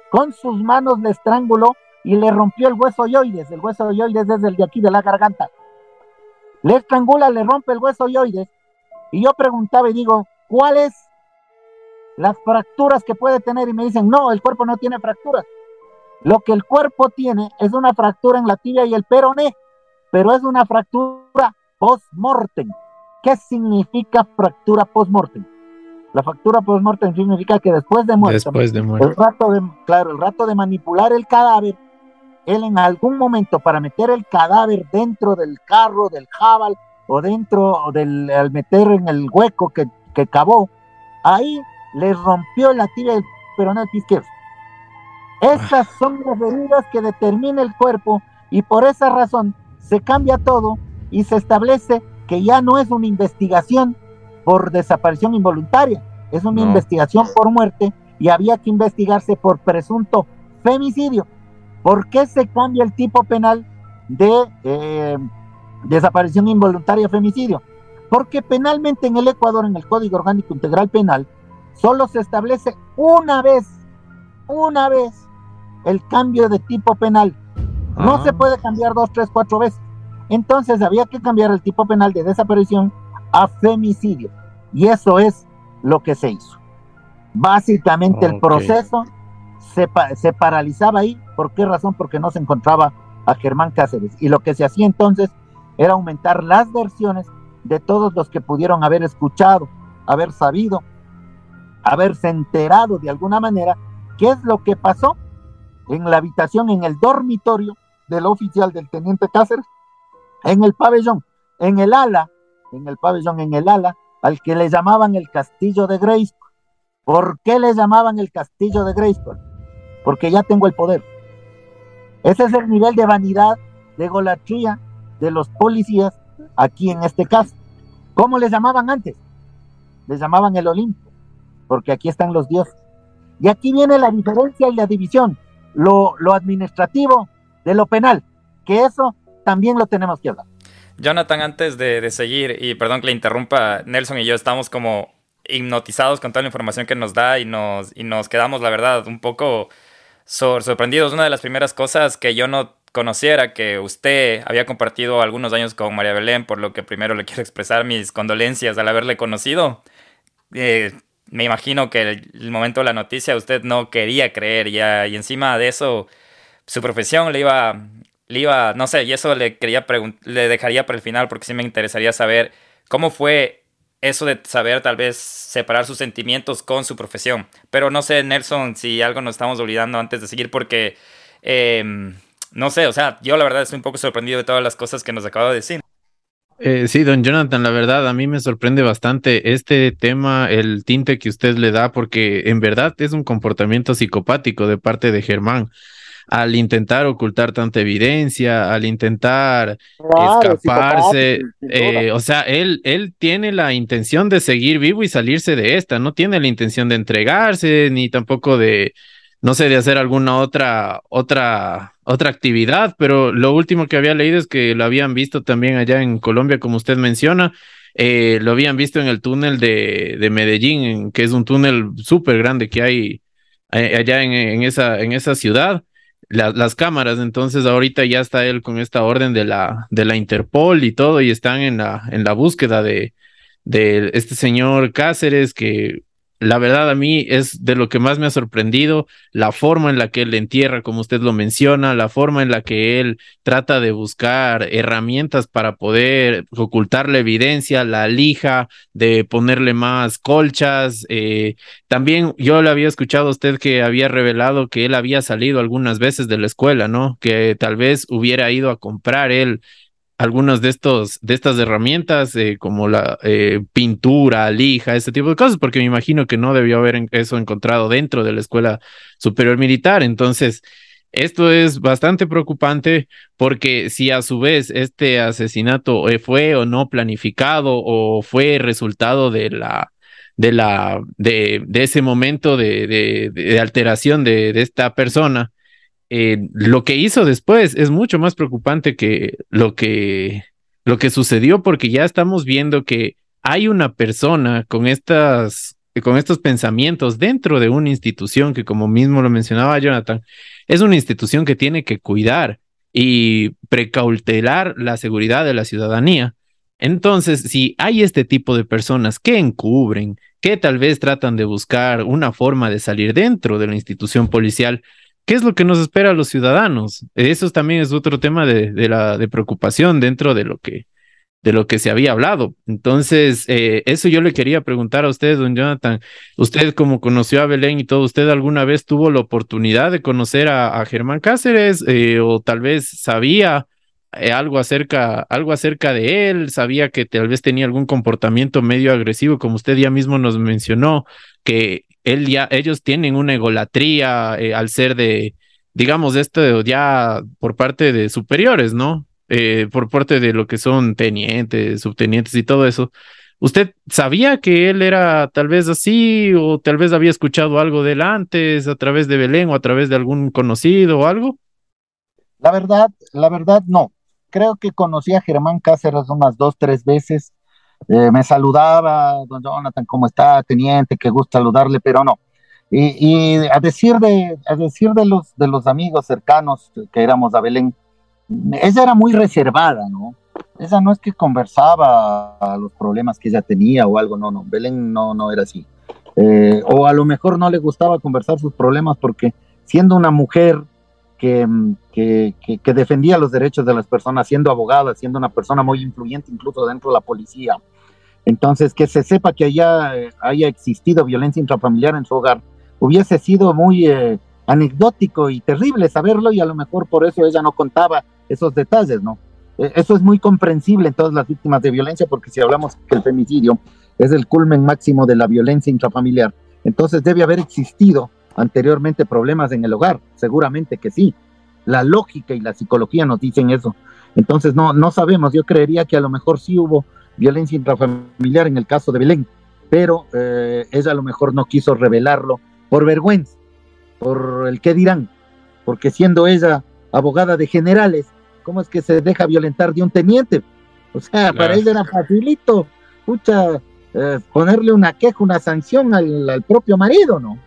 con sus manos le estranguló y le rompió el hueso yoides. El hueso yoides es el de aquí de la garganta. Le estrangula, le rompe el hueso yoides. Y yo preguntaba y digo, ¿cuáles las fracturas que puede tener? Y me dicen, no, el cuerpo no tiene fracturas. Lo que el cuerpo tiene es una fractura en la tibia y el peroné, pero es una fractura post-mortem. ¿Qué significa fractura post-mortem? La fractura post-mortem significa que después de muerte, después de muerte. El rato de, claro, el rato de manipular el cadáver, él en algún momento para meter el cadáver dentro del carro, del jabal, o dentro del, al meter en el hueco que, que cavó, ahí le rompió la tibia del peroné izquierdo. Estas son las heridas que determina el cuerpo y por esa razón se cambia todo y se establece que ya no es una investigación por desaparición involuntaria, es una investigación por muerte y había que investigarse por presunto femicidio. ¿Por qué se cambia el tipo penal de eh, desaparición involuntaria femicidio? Porque penalmente en el Ecuador, en el Código Orgánico Integral Penal, solo se establece una vez, una vez el cambio de tipo penal. No ah. se puede cambiar dos, tres, cuatro veces. Entonces había que cambiar el tipo penal de desaparición a femicidio. Y eso es lo que se hizo. Básicamente el proceso se, se, paralizaba ahí. ¿Por qué razón? Porque no se encontraba a Germán Cáceres. Y lo que se hacía entonces era aumentar las versiones de todos los que pudieron haber escuchado, haber sabido, haberse enterado de alguna manera qué es lo que pasó en la habitación, en el dormitorio del oficial del teniente Cáceres, en el pabellón, en el ala, en el pabellón, en el ala, al que le llamaban el castillo de Grayskull. ¿Por qué le llamaban el castillo de Grayskull? Porque ya tengo el poder. Ese es el nivel de vanidad, de golatría de los policías aquí en este caso. ¿Cómo les llamaban antes? Les llamaban el Olimpo, porque aquí están los dioses. Y aquí viene la diferencia y la división, lo, lo administrativo de lo penal, que eso también lo tenemos que hablar. Jonathan, antes de, seguir, y perdón que le interrumpa, Nelson y yo estamos como hipnotizados con toda la información que nos da y nos, y nos quedamos, la verdad, un poco sorprendidos. Una de las primeras cosas que yo no conociera que usted había compartido algunos años con María Belén, por lo que primero le <laughs> quiero expresar mis condolencias al haberle conocido. Eh, me imagino que el, el, momento de la noticia usted no quería creer ya, y encima de eso su profesión le iba le iba, no sé, y eso le quería le dejaría para el final porque sí me interesaría saber cómo fue eso de saber tal vez separar sus sentimientos con su profesión. Pero no sé, Nelson, si algo nos estamos olvidando antes de seguir porque, em, no sé, o sea, yo la verdad estoy un poco sorprendido de todas las cosas que nos acaba de decir. Eh, sí, don Jonathan, la verdad a mí me sorprende bastante este tema, el tinte que usted le da, porque en verdad es un comportamiento psicopático de parte de Germán. Al intentar ocultar tanta evidencia, al intentar escaparse, eh, o sea, él, él tiene la intención de seguir vivo y salirse de esta, no tiene la intención de entregarse, ni tampoco de, no sé, de hacer alguna otra, otra, otra actividad, pero lo último que había leído es que lo habían visto también allá en Colombia, como usted menciona, eh, lo habían visto en el túnel de, de Medellín, que es un túnel súper grande que hay eh, allá en, en, esa, en esa ciudad las cámaras. Entonces ahorita ya está él con esta orden de la, de la Interpol y todo y están en la, en la búsqueda de, de este señor Cáceres que la verdad a mí es de lo que más me ha sorprendido, la forma en la que él entierra, como usted lo menciona, la forma en la que él trata de buscar herramientas para poder ocultar la evidencia, la lija, de ponerle más colchas. Eh, también yo le había escuchado a usted que había revelado que él había salido algunas veces de la escuela, ¿no? Que tal vez hubiera ido a comprar él algunas de estos de estas herramientas eh, como la eh, pintura, lija, ese tipo de cosas, porque me imagino que no debió haber eso encontrado dentro de la escuela superior militar. Entonces, esto es bastante preocupante porque si a su vez este asesinato eh, fue o no planificado o fue resultado de la de la de, de ese momento de, de, de alteración de, de esta persona, eh, lo que hizo después es mucho más preocupante que lo que, lo que sucedió porque ya estamos viendo que hay una persona con estas con estos pensamientos dentro de una institución que como mismo lo mencionaba Jonathan, es una institución que tiene que cuidar y precautelar la seguridad de la ciudadanía. Entonces, si hay este tipo de personas que encubren, que tal vez tratan de buscar una forma de salir dentro de la institución policial, ¿Qué es lo que nos espera a los ciudadanos? Eso también es otro tema de, la de preocupación dentro de lo que de lo que se había hablado. Entonces, eh, eso yo le quería preguntar a usted, don Jonathan. Usted, como conoció a Belén y todo, ¿usted alguna vez tuvo la oportunidad de conocer a, Germán Cáceres eh, o tal vez sabía eh, algo acerca, algo acerca de él? ¿Sabía que tal vez tenía algún comportamiento medio agresivo, como usted ya mismo nos mencionó, que él ya, ellos tienen una egolatría eh, al ser de, digamos, esto ya por parte de superiores, ¿no? Eh, por parte de lo que son tenientes, subtenientes y todo eso. ¿Usted sabía que él era tal vez así o tal vez había escuchado algo de antes a través de Belén o a través de algún conocido o algo? La verdad, la verdad no. Creo que conocí a Germán Cáceres unas dos, tres veces eh, me saludaba, don Jonathan, ¿cómo está, teniente? Qué gusto saludarle, pero no. Y, a decir de a decir de los de los amigos cercanos que éramos a Belén, ella era muy reservada, ¿no? Ella no es que conversaba a los problemas que ella tenía o algo, no, no. Belén no no era así. Eh, o a lo mejor no le gustaba conversar sus problemas porque siendo una mujer que, que, que, defendía los derechos de las personas, siendo abogada, siendo una persona muy influyente incluso dentro de la policía, entonces, que se sepa que haya, haya existido violencia intrafamiliar en su hogar, hubiese sido muy eh, anecdótico y terrible saberlo y a lo mejor por eso ella no contaba esos detalles, ¿no? E, eso es muy comprensible en todas las víctimas de violencia porque si hablamos que el femicidio es el culmen máximo de la violencia intrafamiliar, entonces debe haber existido anteriormente problemas en el hogar, seguramente que sí. La lógica y la psicología nos dicen eso. Entonces no, no sabemos, yo creería que a lo mejor sí hubo violencia intrafamiliar en el caso de Belén, pero eh, ella a lo mejor no quiso revelarlo por vergüenza, por el qué dirán, porque siendo ella abogada de generales, ¿cómo es que se deja violentar de un teniente? O sea, para ella era facilito, escucha, eh, ponerle una queja, una sanción al, al propio marido, ¿no?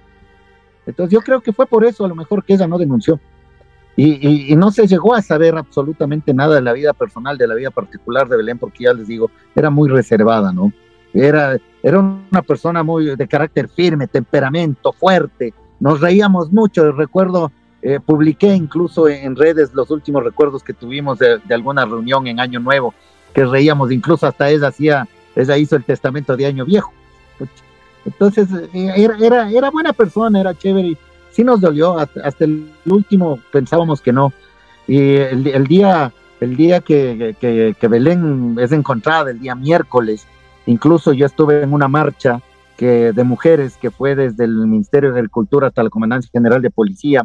Entonces yo creo que fue por eso a lo mejor que ella no denunció. Y, no se llegó a saber absolutamente nada de la vida personal, de la vida particular de Belén, porque ya les digo, era muy reservada, ¿no? Era, era una persona muy de carácter firme, temperamento fuerte, nos reíamos mucho, recuerdo, eh, publiqué incluso en redes los últimos recuerdos que tuvimos de, alguna reunión en Año Nuevo, que reíamos, incluso hasta ella hacía, ella hizo el testamento de Año Viejo. Entonces, eh, era, era, buena persona, era chévere sí nos dolió, hasta, el último pensábamos que no. Y el, día, el día que, Belén es encontrada, el día miércoles, incluso yo estuve en una marcha que, de mujeres que fue desde el Ministerio de Agricultura hasta la Comandancia General de Policía.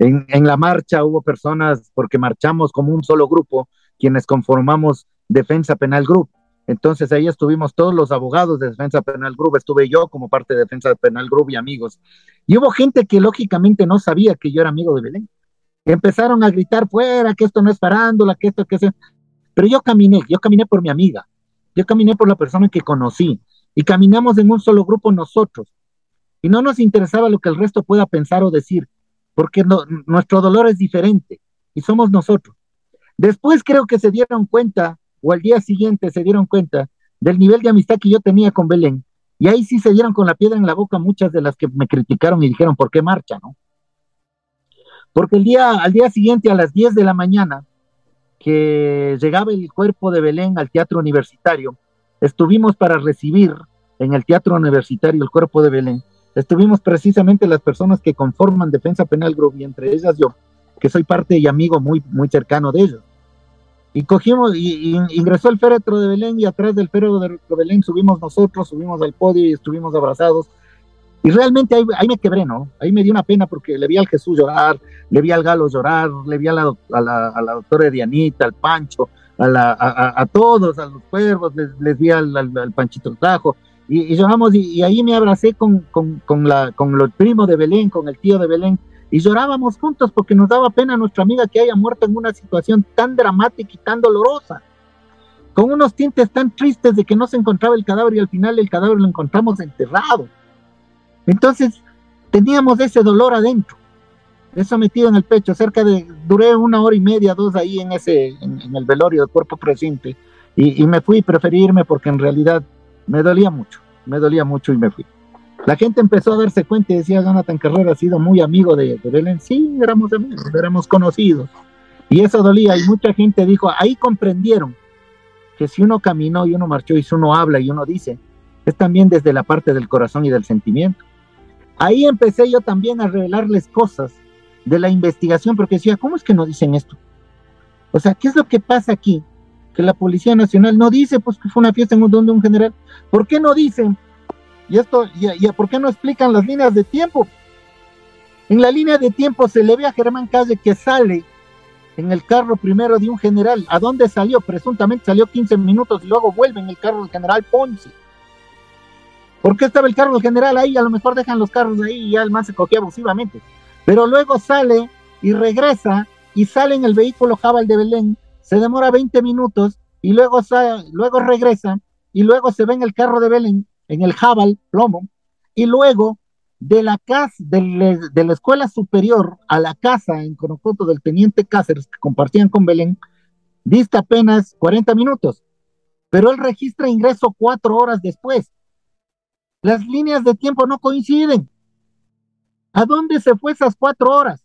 En, en la marcha hubo personas, porque marchamos como un solo grupo, quienes conformamos Defensa Penal Group. Entonces ahí estuvimos todos los abogados de Defensa Penal Group, estuve yo como parte de Defensa Penal Group y amigos. Y hubo gente que lógicamente no sabía que yo era amigo de Belén. Empezaron a gritar fuera, que esto no es parándola, que esto, que eso. Pero yo caminé, yo caminé por mi amiga, yo caminé por la persona que conocí y caminamos en un solo grupo nosotros. Y no nos interesaba lo que el resto pueda pensar o decir, porque nuestro dolor es diferente y somos nosotros. Después creo que se dieron cuenta o al día siguiente se dieron cuenta del nivel de amistad que yo tenía con Belén. Y ahí sí se dieron con la piedra en la boca muchas de las que me criticaron y dijeron, ¿por qué marcha? ¿no? Porque el día, al día siguiente, a las 10 de la mañana, que llegaba el cuerpo de Belén al teatro universitario, estuvimos para recibir en el teatro universitario el cuerpo de Belén. Estuvimos precisamente las personas que conforman Defensa Penal Group y entre ellas yo, que soy parte y amigo muy, muy cercano de ellos. Y cogimos, y, ingresó el féretro de Belén y atrás del féretro de Belén subimos nosotros, subimos al podio y estuvimos abrazados. Y realmente ahí, ahí, me quebré, ¿no? Ahí me dio una pena porque le vi al Jesús llorar, le vi al Galo llorar, le vi a la, a la, a la doctora Dianita, al Pancho, a, la, a, a, todos, a los cuervos, les, les vi al, al, Panchito Tajo, y, y lloramos, y, y, ahí me abracé con, con, con, la, con el primo de Belén, con el tío de Belén, y llorábamos juntos porque nos daba pena a nuestra amiga que haya muerto en una situación tan dramática y tan dolorosa, con unos tintes tan tristes de que no se encontraba el cadáver y al final el cadáver lo encontramos enterrado. Entonces teníamos ese dolor adentro, eso metido en el pecho, cerca de, duré una hora y media, dos ahí en ese, en, el velorio del cuerpo presente, y, y me fui, preferí irme porque en realidad me dolía mucho, me dolía mucho y me fui. La gente empezó a darse cuenta y decía, Jonathan Carrera ha sido muy amigo de, de Belén. Sí, éramos amigos, éramos conocidos. Y eso dolía y mucha gente dijo, ahí comprendieron que si uno caminó y uno marchó y si uno habla y uno dice, es también desde la parte del corazón y del sentimiento. Ahí empecé yo también a revelarles cosas de la investigación porque decía, ¿cómo es que no dicen esto? O sea, ¿qué es lo que pasa aquí? Que la Policía Nacional no dice pues que fue una fiesta en un don de un general. ¿Por qué no dicen? Y esto, y, ¿por qué no explican las líneas de tiempo? En la línea de tiempo se le ve a Germán Calle que sale en el carro primero de un general. ¿A dónde salió? Presuntamente salió 15 minutos y luego vuelve en el carro del general Ponce. ¿Por qué estaba el carro del general ahí? A lo mejor dejan los carros ahí y ya el man se cogía abusivamente. Pero luego sale y regresa y sale en el vehículo Jabal de Belén. Se demora 20 minutos y luego, sale, luego regresa y luego se ve en el carro de Belén en el Jabal, plomo, y luego de la casa, de, la escuela superior a la casa en Conocoto del teniente Cáceres, que compartían con Belén, dista apenas 40 minutos, pero él registra ingreso cuatro horas después. Las líneas de tiempo no coinciden. ¿A dónde se fue esas cuatro horas?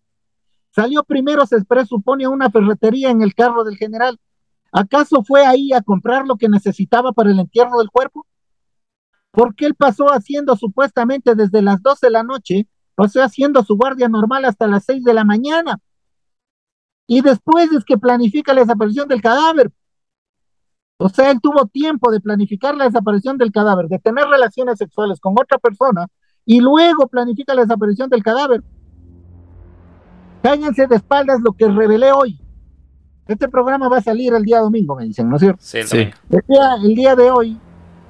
Salió primero, se presupone, a una ferretería en el carro del general. ¿Acaso fue ahí a comprar lo que necesitaba para el entierro del cuerpo? Porque él pasó haciendo supuestamente desde las 12 de la noche, pasó haciendo su guardia normal hasta las 6 de la mañana. Y después es que planifica la desaparición del cadáver. O sea, él tuvo tiempo de planificar la desaparición del cadáver, de tener relaciones sexuales con otra persona y luego planifica la desaparición del cadáver. Cáñense de espaldas lo que revelé hoy. Este programa va a salir el día domingo, me dicen, ¿no es cierto? Sí, sí. El, día, el día de hoy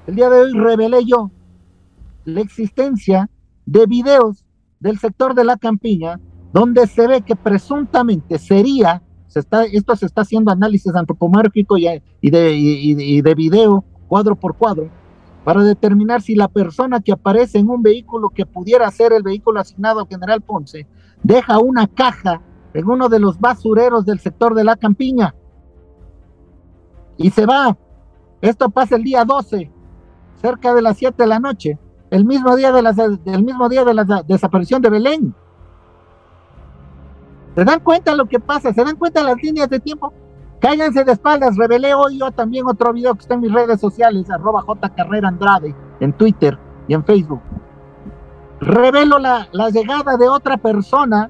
el día de hoy revelé yo la existencia de videos del sector de la campiña donde se ve que presuntamente sería, se está, esto se está haciendo análisis antropomórfico y, de, y de video cuadro por cuadro para determinar si la persona que aparece en un vehículo que pudiera ser el vehículo asignado al general Ponce deja una caja en uno de los basureros del sector de la campiña y se va. Esto pasa el día 12 cerca de las 7 de la noche, el mismo día de la, el mismo día de la desaparición de Belén. ¿Se dan cuenta lo que pasa? ¿Se dan cuenta las líneas de tiempo? Cállense de espaldas, revelé hoy yo también otro video que está en mis redes sociales, arroba Andrade, en Twitter y en Facebook. Revelo la, la llegada de otra persona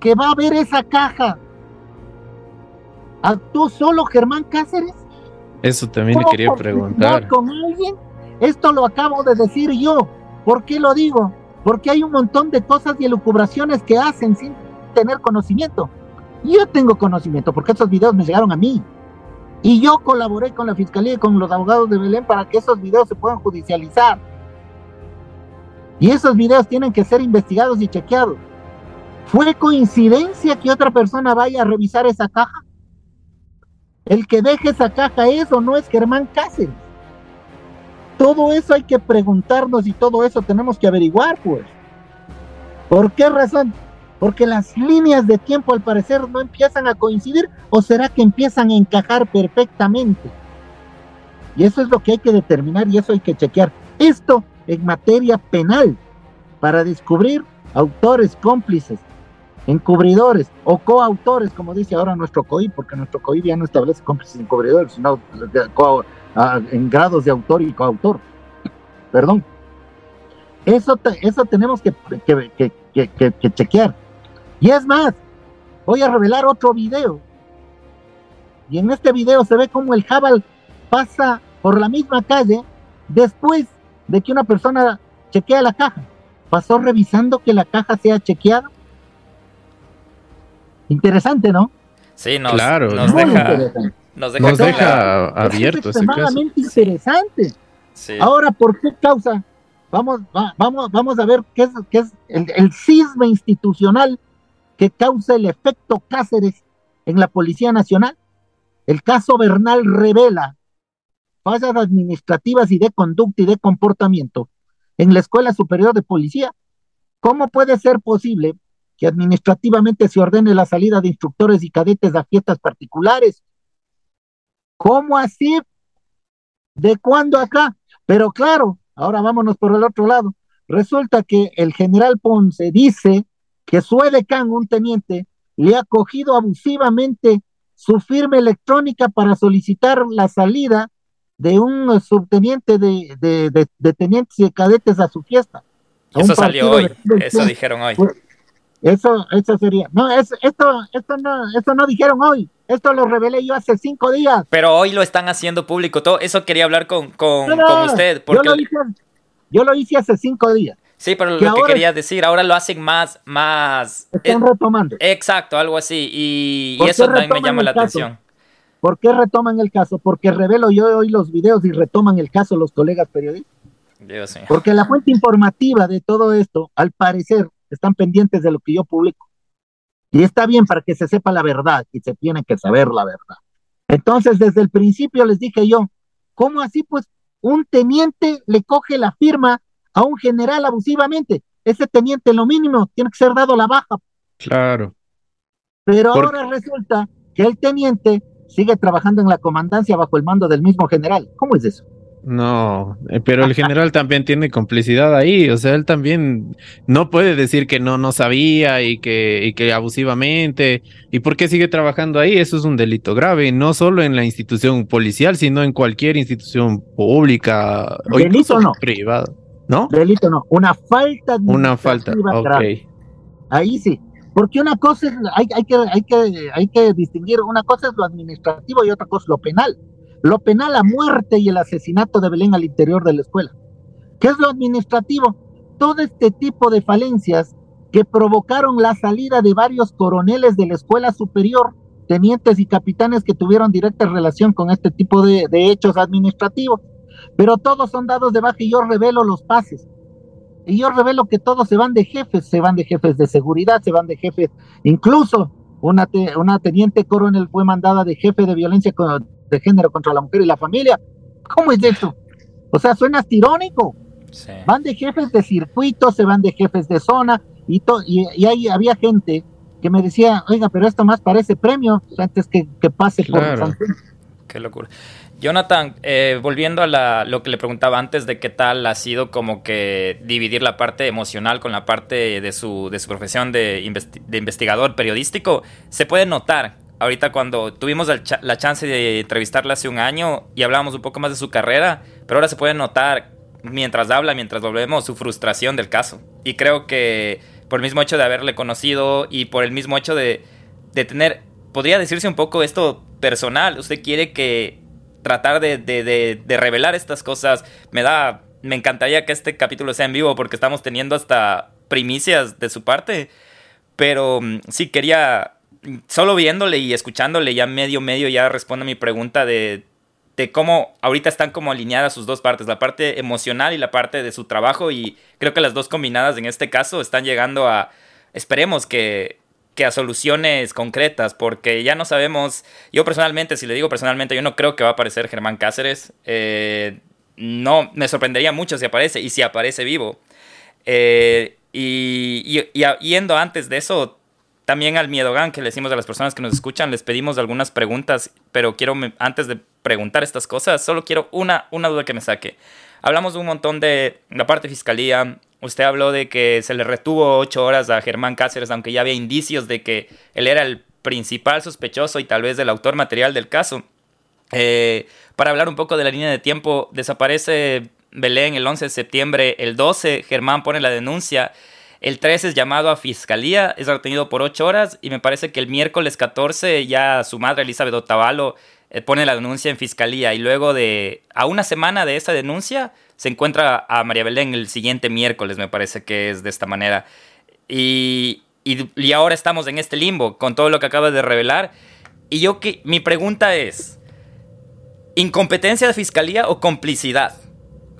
que va a ver esa caja. ¿Actuó solo Germán Cáceres? Eso también le quería preguntar. ¿Con alguien? Esto lo acabo de decir yo. ¿Por qué lo digo? Porque hay un montón de cosas y elucubraciones que hacen sin tener conocimiento. Yo tengo conocimiento porque esos videos me llegaron a mí. Y yo colaboré con la fiscalía y con los abogados de Belén para que esos videos se puedan judicializar. Y esos videos tienen que ser investigados y chequeados. ¿Fue coincidencia que otra persona vaya a revisar esa caja? El que deje esa caja es o no es Germán Cáceres. Todo eso hay que preguntarnos y todo eso tenemos que averiguar, pues. ¿Por qué razón? Porque las líneas de tiempo al parecer no empiezan a coincidir o será que empiezan a encajar perfectamente. Y eso es lo que hay que determinar y eso hay que chequear. Esto en materia penal, para descubrir autores cómplices, encubridores o coautores, como dice ahora nuestro COI, porque nuestro COI ya no establece cómplices encubridores, sino en grados de autor y coautor. Perdón. Eso, eso tenemos que, que, chequear. Y es más, voy a revelar otro video. Y en este video se ve como el Jabal pasa por la misma calle después de que una persona chequea la caja. Pasó revisando que la caja sea chequeada. Interesante, ¿no? Sí, nos, claro, nos deja, nos deja, abierto. Es extremadamente interesante. Ahora, ¿por qué causa? Vamos, vamos, vamos a ver qué es, qué es el, el cisma institucional que causa el efecto Cáceres en la Policía Nacional. El caso Bernal revela fallas administrativas y de conducta y de comportamiento en la Escuela Superior de Policía. ¿Cómo puede ser posible que administrativamente se ordene la salida de instructores y cadetes a fiestas particulares? ¿Cómo así? ¿De cuándo acá? Pero claro, ahora vámonos por el otro lado. Resulta que el general Ponce dice que su edecán, un teniente, le ha cogido abusivamente su firma electrónica para solicitar la salida de un subteniente de, de, de, tenientes y cadetes a su fiesta. eso salió hoy, eso dijeron hoy. Eso, eso sería. No, esto, esto no, esto no dijeron hoy. Esto lo revelé yo hace cinco días. Pero hoy lo están haciendo público. Todo eso quería hablar con, con, usted. Porque... Yo, lo hice, yo lo hice hace cinco días. Sí, pero lo que quería decir, ahora lo hacen más, más. Están retomando. Exacto, algo así. Y, eso también me llama la atención. ¿Por qué retoman el caso? Porque revelo yo hoy los videos y retoman el caso los colegas periodistas. Dios Porque la fuente informativa de todo esto, al parecer, están pendientes de lo que yo publico. Y está bien para que se sepa la verdad y se tiene que saber la verdad. Entonces, desde el principio les dije yo, ¿cómo así? Pues un teniente le coge la firma a un general abusivamente. Ese teniente, lo mínimo, tiene que ser dado la baja. Claro. Pero ahora resulta que el teniente sigue trabajando en la comandancia bajo el mando del mismo general. ¿Cómo es eso? No, eh, pero el general también tiene complicidad ahí, o sea, él también no puede decir que no, no sabía y que, y que abusivamente, ¿y por qué sigue trabajando ahí? Eso es un delito grave, no solo en la institución policial, sino en cualquier institución pública o delito no. privada, ¿no? Delito no, una falta Una falta, ok. Ahí sí, porque una cosa es, hay, hay, que, hay, que, hay que distinguir, una cosa es lo administrativo y otra cosa es lo penal. Lo penal, la muerte y el asesinato de Belén al interior de la escuela. ¿Qué es lo administrativo? Todo este tipo de falencias que provocaron la salida de varios coroneles de la escuela superior, tenientes y capitanes que tuvieron directa relación con este tipo de, hechos administrativos. Pero todos son dados de baja y yo revelo los pases y yo revelo que todos se van de jefes, se van de jefes de seguridad, se van de jefes, incluso una, una teniente coronel fue mandada de jefe de violencia de género contra la mujer y la familia. ¿Cómo es eso? O sea, suena irónico. Van de jefes de circuito, se van de jefes de zona y, y, ahí había gente que me decía, oiga, pero esto más parece premio antes que, que pase claro. por Qué locura. Jonathan, eh, volviendo a lo que le preguntaba antes de qué tal ha sido como que dividir la parte emocional con la parte de su, de su profesión de, investigador periodístico, se puede notar. Ahorita cuando tuvimos la chance de entrevistarla hace un año y hablábamos un poco más de su carrera, pero ahora se puede notar mientras habla, mientras volvemos, su frustración del caso. Y creo que por el mismo hecho de haberle conocido y por el mismo hecho de, de tener, podría decirse un poco esto personal, usted quiere que tratar de, de, revelar estas cosas. Me da, me encantaría que este capítulo sea en vivo porque estamos teniendo hasta primicias de su parte. Pero mm, sí, quería, solo viéndole y escuchándole ya medio, medio, ya responde a mi pregunta de, de cómo ahorita están como alineadas sus dos partes, la parte emocional y la parte de su trabajo. Y creo que las dos combinadas en este caso están llegando a, esperemos que que a soluciones concretas, porque ya no sabemos, yo personalmente, si le digo personalmente, yo no creo que va a aparecer Germán Cáceres, eh, no, me sorprendería mucho si aparece y si aparece vivo. Eh, y, y, yendo antes de eso, también al Miedogan, que le decimos a las personas que nos escuchan, les pedimos algunas preguntas, pero quiero, antes de preguntar estas cosas, solo quiero una, una duda que me saque. Hablamos de un montón de la parte de fiscalía. Usted habló de que se le retuvo ocho horas a Germán Cáceres, aunque ya había indicios de que él era el principal sospechoso y tal vez el autor material del caso. Eh, para hablar un poco de la línea de tiempo, desaparece Belén el 11 de septiembre, el 12 Germán pone la denuncia el 13 es llamado a fiscalía, es retenido por 8 horas y me parece que el miércoles 14 ya su madre Elizabeth Otavalo eh, pone la denuncia en fiscalía y luego de a una semana de esa denuncia se encuentra a María Belén el siguiente miércoles, me parece que es de esta manera. Y, y, ahora estamos en este limbo con todo lo que acaba de revelar. Y yo que mi pregunta es, ¿incompetencia de fiscalía o complicidad?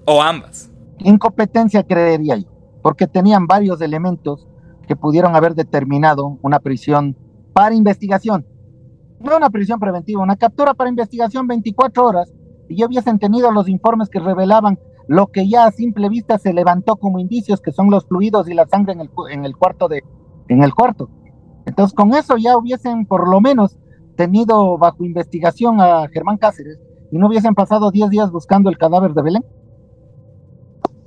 ¿O ambas? Incompetencia creería yo porque tenían varios elementos que pudieron haber determinado una prisión para investigación. No una prisión preventiva, una captura para investigación 24 horas y ya hubiesen tenido los informes que revelaban lo que ya a simple vista se levantó como indicios, que son los fluidos y la sangre en el, cuarto de, en el cuarto. Entonces, con eso ya hubiesen por lo menos tenido bajo investigación a Germán Cáceres y no hubiesen pasado 10 días buscando el cadáver de Belén.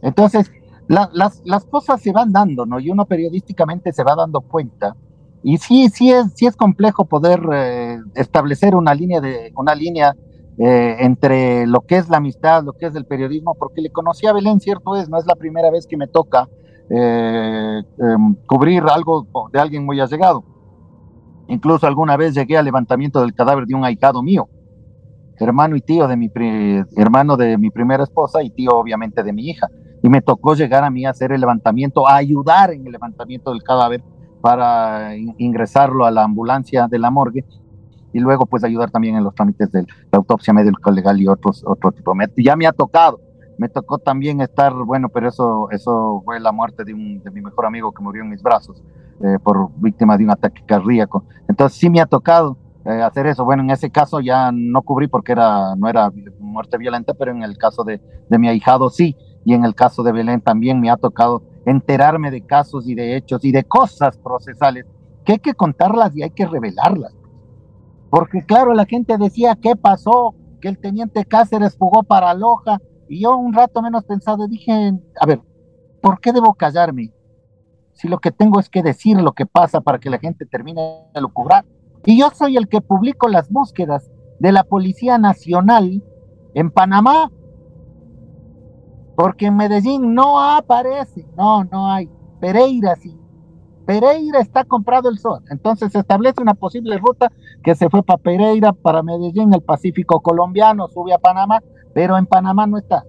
Entonces, las, las cosas se van dando, ¿no? Y uno periodísticamente se va dando cuenta. Y sí, sí es, sí es complejo poder eh, establecer una línea, de, una línea eh, entre lo que es la amistad, lo que es el periodismo, porque le conocí a Belén, cierto es, no es la primera vez que me toca eh, em, cubrir algo de alguien muy allegado. Incluso alguna vez llegué al levantamiento del cadáver de un ahijado mío, hermano y tío de mi hermano de mi primera esposa y tío obviamente de mi hija y me tocó llegar a mí a hacer el levantamiento, a ayudar en el levantamiento del cadáver para ingresarlo a la ambulancia de la morgue y luego pues ayudar también en los trámites de la autopsia médico legal y otros otro tipo. ya me ha tocado, me tocó también estar, bueno, pero eso eso fue la muerte de, un, de mi mejor amigo que murió en mis brazos eh, por víctima de un ataque cardíaco. Entonces sí me ha tocado eh, hacer eso. Bueno, en ese caso ya no cubrí porque era no era muerte violenta, pero en el caso de, de mi ahijado sí y en el caso de Belén también me ha tocado enterarme de casos y de hechos y de cosas procesales que hay que contarlas y hay que revelarlas. Porque claro, la gente decía, ¿qué pasó? Que el teniente Cáceres jugó para Loja y yo un rato menos pensado dije, a ver, ¿por qué debo callarme? Si lo que tengo es que decir lo que pasa para que la gente termine de lucubrar. Y yo soy el que publico las búsquedas de la Policía Nacional en Panamá porque en Medellín no aparece, no, no hay. Pereira sí. Pereira está comprado el sol. Entonces se establece una posible ruta que se fue para Pereira, para Medellín, el Pacífico colombiano, sube a Panamá, pero en Panamá no está.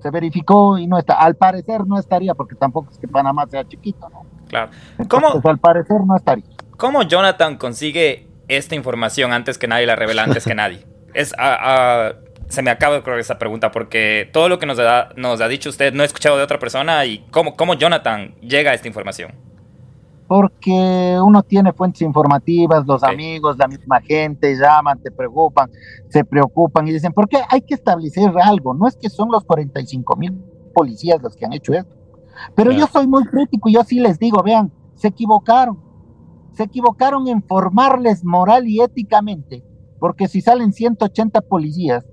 Se verificó y no está. Al parecer no estaría, porque tampoco es que Panamá sea chiquito, ¿no? Claro. ¿Cómo, al parecer no estaría. ¿Cómo Jonathan consigue esta información antes que nadie la revela, antes que nadie? Es a, se me acaba de ocurrir esa pregunta porque todo lo que nos ha, nos ha dicho usted no he escuchado de otra persona y cómo, cómo Jonathan llega a esta información. Porque uno tiene fuentes informativas, los amigos, la misma gente llaman, te preocupan, se preocupan y dicen, ¿por qué hay que establecer algo? No es que son los 45 mil policías los que han hecho esto. Pero yo soy muy crítico y yo sí les digo, vean, se equivocaron. Se equivocaron en formarles moral y éticamente, porque si salen 180 policías,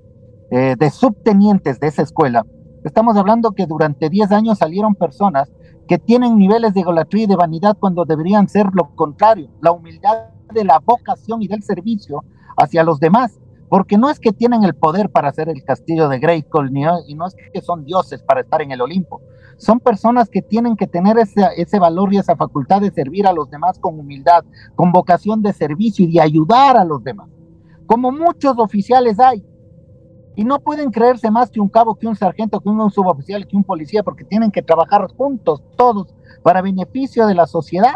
eh, de subtenientes de esa escuela, estamos hablando que durante 10 años salieron personas que tienen niveles de egolatría y de vanidad cuando deberían ser lo contrario, la humildad de la vocación y del servicio hacia los demás, porque no es que tienen el poder para hacer el castillo de ni, y no es que son dioses para estar en el Olimpo, son personas que tienen que tener ese, ese valor y esa facultad de servir a los demás con humildad, con vocación de servicio y de ayudar a los demás, como muchos oficiales hay, y no pueden creerse más que un cabo, que un sargento, que un suboficial, que un policía, porque tienen que trabajar juntos, todos, para beneficio de la sociedad.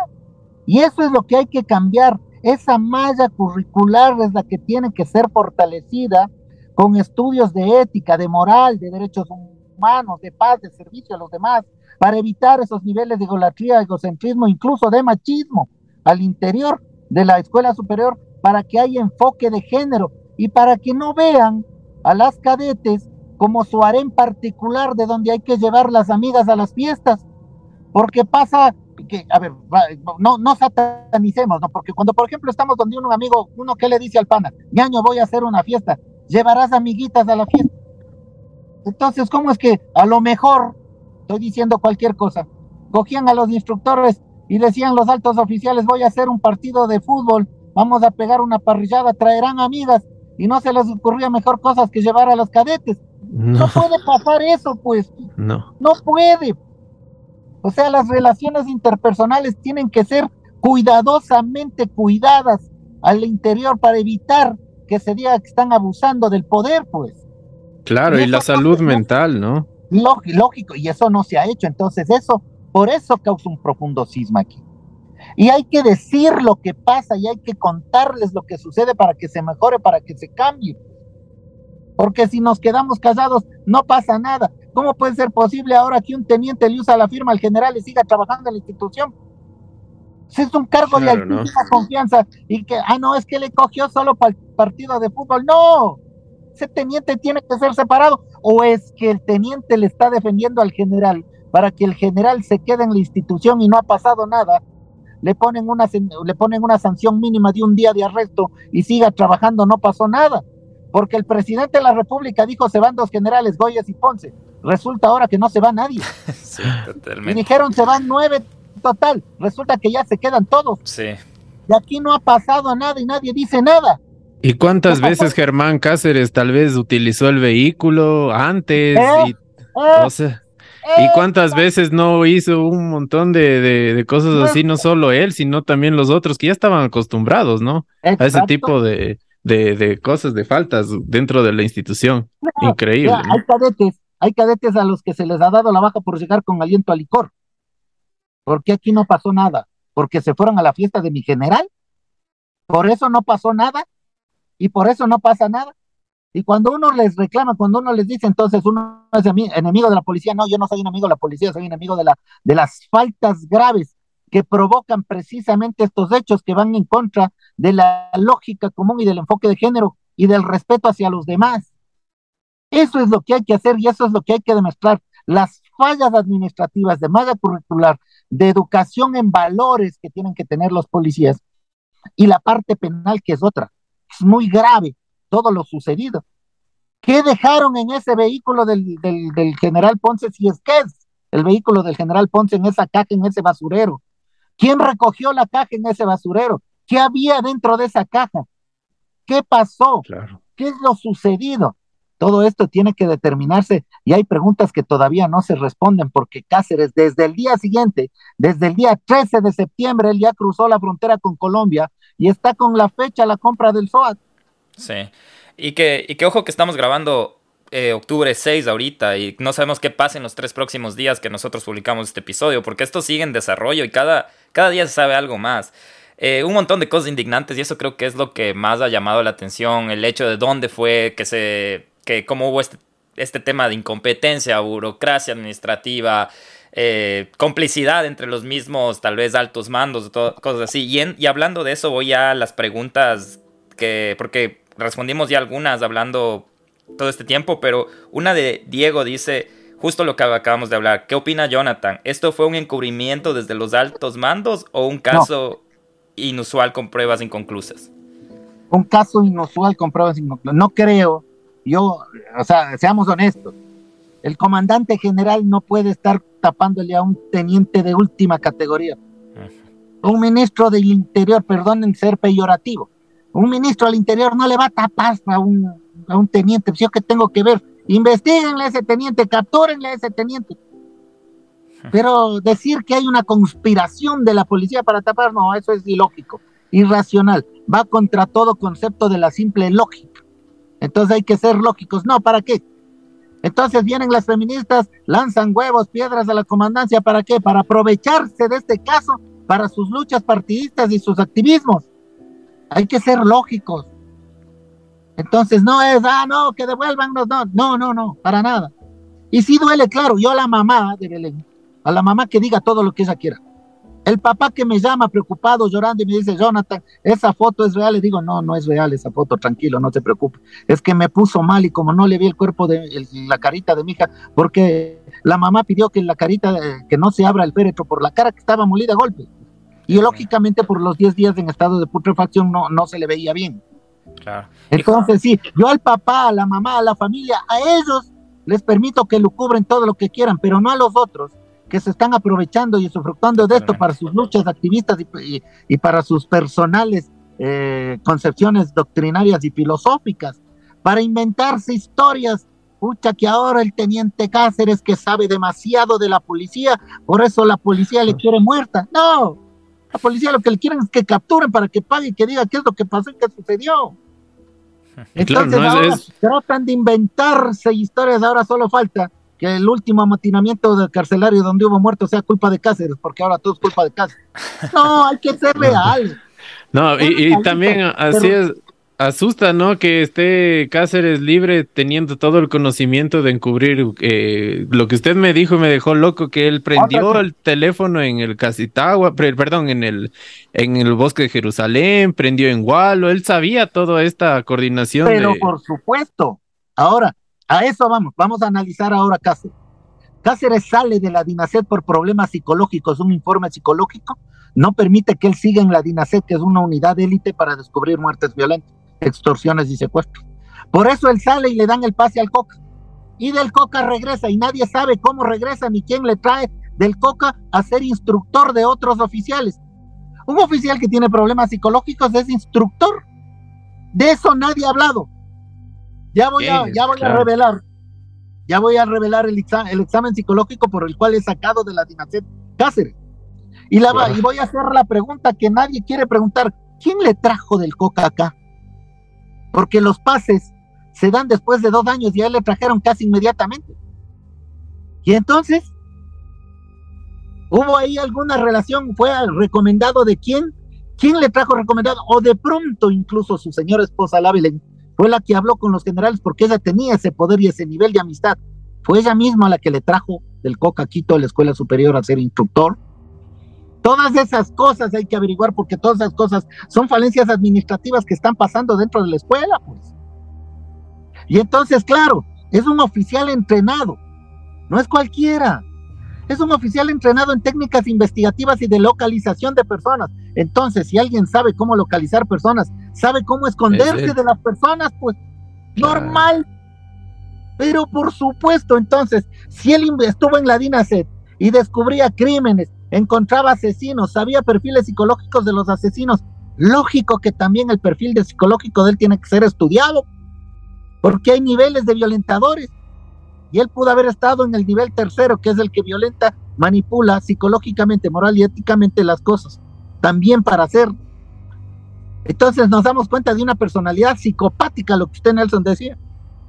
Y eso es lo que hay que cambiar. Esa malla curricular es la que tiene que ser fortalecida con estudios de ética, de moral, de derechos humanos, de paz, de servicio a los demás, para evitar esos niveles de egolatría, egocentrismo, incluso de machismo al interior de la escuela superior, para que haya enfoque de género y para que no vean a las cadetes como su harén particular de donde hay que llevar las amigas a las fiestas, porque pasa que, a ver, no, no satanicemos, ¿no? Porque cuando, por ejemplo, estamos donde un amigo, uno que le dice al pana, ñaño, voy a hacer una fiesta, llevarás amiguitas a la fiesta. Entonces, ¿cómo es que a lo mejor, estoy diciendo cualquier cosa, cogían a los instructores y decían los altos oficiales, voy a hacer un partido de fútbol, vamos a pegar una parrillada, traerán amigas, y no se les ocurría mejor cosas que llevar a los cadetes. No, no puede pasar eso, pues. No. No puede. O sea, las relaciones interpersonales tienen que ser cuidadosamente cuidadas al interior para evitar que se diga que están abusando del poder, pues. Claro, y, la salud mental, ¿no? Lógico, y eso no se ha hecho. Entonces, eso, por eso causa un profundo cisma aquí. Y hay que decir lo que pasa y hay que contarles lo que sucede para que se mejore, para que se cambie. Porque si nos quedamos callados, no pasa nada. ¿Cómo puede ser posible ahora que un teniente le usa la firma al general y siga trabajando en la institución? es un cargo de altísima confianza y que, ah, no, es que le cogió solo para el partido de fútbol. No, ese teniente tiene que ser separado. O es que el teniente le está defendiendo al general para que el general se quede en la institución y no ha pasado nada. Le ponen una, le ponen una sanción mínima de un día de arresto y siga trabajando, no pasó nada. Porque el presidente de la República dijo se van dos generales, Goyes y Ponce resulta ahora que no se va nadie. <laughs> sí, totalmente. Y dijeron se van nueve total, resulta que ya se quedan todos. Sí. Y aquí no ha pasado nada y nadie dice nada. ¿Y cuántas veces Germán Cáceres tal vez utilizó el vehículo antes? ¿Eh? Y, ¿Eh? ¿Y cuántas veces no hizo un montón de, de, cosas así, no solo él, sino también los otros que ya estaban acostumbrados, ¿no? A ese tipo de, de, cosas, de faltas dentro de la institución. Increíble. Hay cadetes hay cadetes a los que se les ha dado la baja por llegar con aliento a licor. ¿Por qué aquí no pasó nada? Porque se fueron a la fiesta de mi general. Por eso no pasó nada. Y por eso no pasa nada. Y cuando uno les reclama, cuando uno les dice, entonces uno es enemigo de la policía. No, yo no soy enemigo de la policía, soy enemigo de, la, de las faltas graves que provocan precisamente estos hechos que van en contra de la lógica común y del enfoque de género y del respeto hacia los demás. Eso es lo que hay que hacer y eso es lo que hay que demostrar. Las fallas administrativas de malla curricular, de educación en valores que tienen que tener los policías y la parte penal que es otra. Es muy grave todo lo sucedido. ¿Qué dejaron en ese vehículo del, del general Ponce si es que es el vehículo del general Ponce en esa caja, en ese basurero? ¿Quién recogió la caja en ese basurero? ¿Qué había dentro de esa caja? ¿Qué pasó? Claro. ¿Qué es lo sucedido? Todo esto tiene que determinarse y hay preguntas que todavía no se responden porque Cáceres desde el día siguiente, desde el día 13 de septiembre, él ya cruzó la frontera con Colombia y está con la fecha la compra del SOAT. Sí, y que, y que ojo que estamos grabando eh, octubre 6 ahorita y no sabemos qué pasa en los tres próximos días que nosotros publicamos este episodio porque esto sigue en desarrollo y cada, cada día se sabe algo más. Eh, un montón de cosas indignantes y eso creo que es lo que más ha llamado la atención, el hecho de dónde fue que se que como hubo este, este tema de incompetencia, burocracia administrativa, eh, complicidad entre los mismos, tal vez altos mandos, cosas así. Y, y hablando de eso, voy a las preguntas que, porque respondimos ya algunas hablando todo este tiempo, pero una de Diego dice justo lo que acabamos de hablar. ¿Qué opina Jonathan? ¿Esto fue un encubrimiento desde los altos mandos o un caso inusual con pruebas inconclusas? Un caso inusual con pruebas inconclusas. No creo yo, o sea, seamos honestos, el comandante general no puede estar tapándole a un teniente de última categoría. Un ministro del interior, perdonen ser peyorativo, un ministro del interior no le va a tapar a un, a un teniente, pues yo que tengo que ver, investiguenle a ese teniente, captúrenle a ese teniente. Pero decir que hay una conspiración de la policía para tapar, no, eso es ilógico, irracional, va contra todo concepto de la simple lógica. Entonces hay que ser lógicos. No, ¿para qué? Entonces vienen las feministas, lanzan huevos, piedras a la comandancia. ¿Para qué? Para aprovecharse de este caso para sus luchas partidistas y sus activismos. Hay que ser lógicos. Entonces no es, ah, no, que devuelvan, no, no, no, no, para nada. Y si duele, claro, yo a la mamá de Belén, a la mamá que diga todo lo que ella quiera. El papá que me llama preocupado, llorando y me dice, Jonathan, esa foto es real. Le digo, no, no es real esa foto, tranquilo, no te preocupes. Es que me puso mal y como no le vi el cuerpo de la carita de mi hija, porque la mamá pidió que la carita, que no se abra el féretro por la cara que estaba molida a golpe. Y lógicamente por los 10 días en estado de putrefacción no, no se le veía bien. Claro. Entonces sí, yo al papá, a la mamá, a la familia, a ellos les permito que lo cubren todo lo que quieran, pero no a los otros que se están aprovechando y usufructando de esto para sus luchas activistas y, para sus personales eh, concepciones doctrinarias y filosóficas, para inventarse historias. Pucha, que ahora el teniente Cáceres que sabe demasiado de la policía, por eso la policía le quiere muerta. No, la policía lo que le quieren es que capturen para que pague y que diga qué es lo que pasó y qué sucedió. <laughs> Entonces ahora tratan de inventarse historias, ahora solo falta que el último amotinamiento del carcelario donde hubo muertos sea culpa de Cáceres, porque ahora todo es culpa de Cáceres. No, hay que ser real. <laughs> No, y, también así es, asusta, ¿no? Que esté Cáceres libre teniendo todo el conocimiento de encubrir eh, lo que usted me dijo, me dejó loco que él prendió el teléfono en el Casitagua, perdón, en el en el bosque de Jerusalén, prendió en Gualo, él sabía toda esta coordinación. Pero por supuesto, ahora a eso vamos, vamos a analizar ahora Cáceres. Cáceres sale de la DINASED por problemas psicológicos, un informe psicológico no permite que él siga en la DINASED, que es una unidad élite para descubrir muertes violentas extorsiones y secuestros. Por eso él sale y le dan el pase al Coca. Y del Coca regresa y nadie sabe cómo regresa ni quién le trae del Coca a ser instructor de otros oficiales. Un oficial que tiene problemas psicológicos es instructor. De eso nadie ha hablado. Ya voy, a, ya voy a revelar, ya voy a revelar el, el, examen psicológico por el cual he sacado de la dinastía Cáceres. Y, la, y voy a hacer la pregunta que nadie quiere preguntar. ¿Quién le trajo del Coca acá? Porque los pases se dan después de dos años y a él le trajeron casi inmediatamente. Y entonces, ¿hubo ahí alguna relación? ¿Fue recomendado de quién? ¿Quién le trajo recomendado? O de pronto incluso su señora esposa Lavilén fue la que habló con los generales porque ella tenía ese poder y ese nivel de amistad. Fue ella misma la que le trajo del Coca Quito a la escuela superior a ser instructor. Todas esas cosas hay que averiguar porque todas esas cosas son falencias administrativas que están pasando dentro de la escuela, pues. Y entonces, claro, es un oficial entrenado, no es cualquiera. Es un oficial entrenado en técnicas investigativas y de localización de personas. Entonces, si alguien sabe cómo localizar personas, sabe cómo esconderse de las personas, pues normal. Pero por supuesto, entonces, si él estuvo en la DINASET y descubría crímenes encontraba asesinos, sabía perfiles psicológicos de los asesinos. Lógico que también el perfil de psicológico de él tiene que ser estudiado, porque hay niveles de violentadores. Y él pudo haber estado en el nivel tercero, que es el que violenta, manipula psicológicamente, moral y éticamente las cosas, también para hacer. Entonces nos damos cuenta de una personalidad psicopática, lo que usted Nelson decía.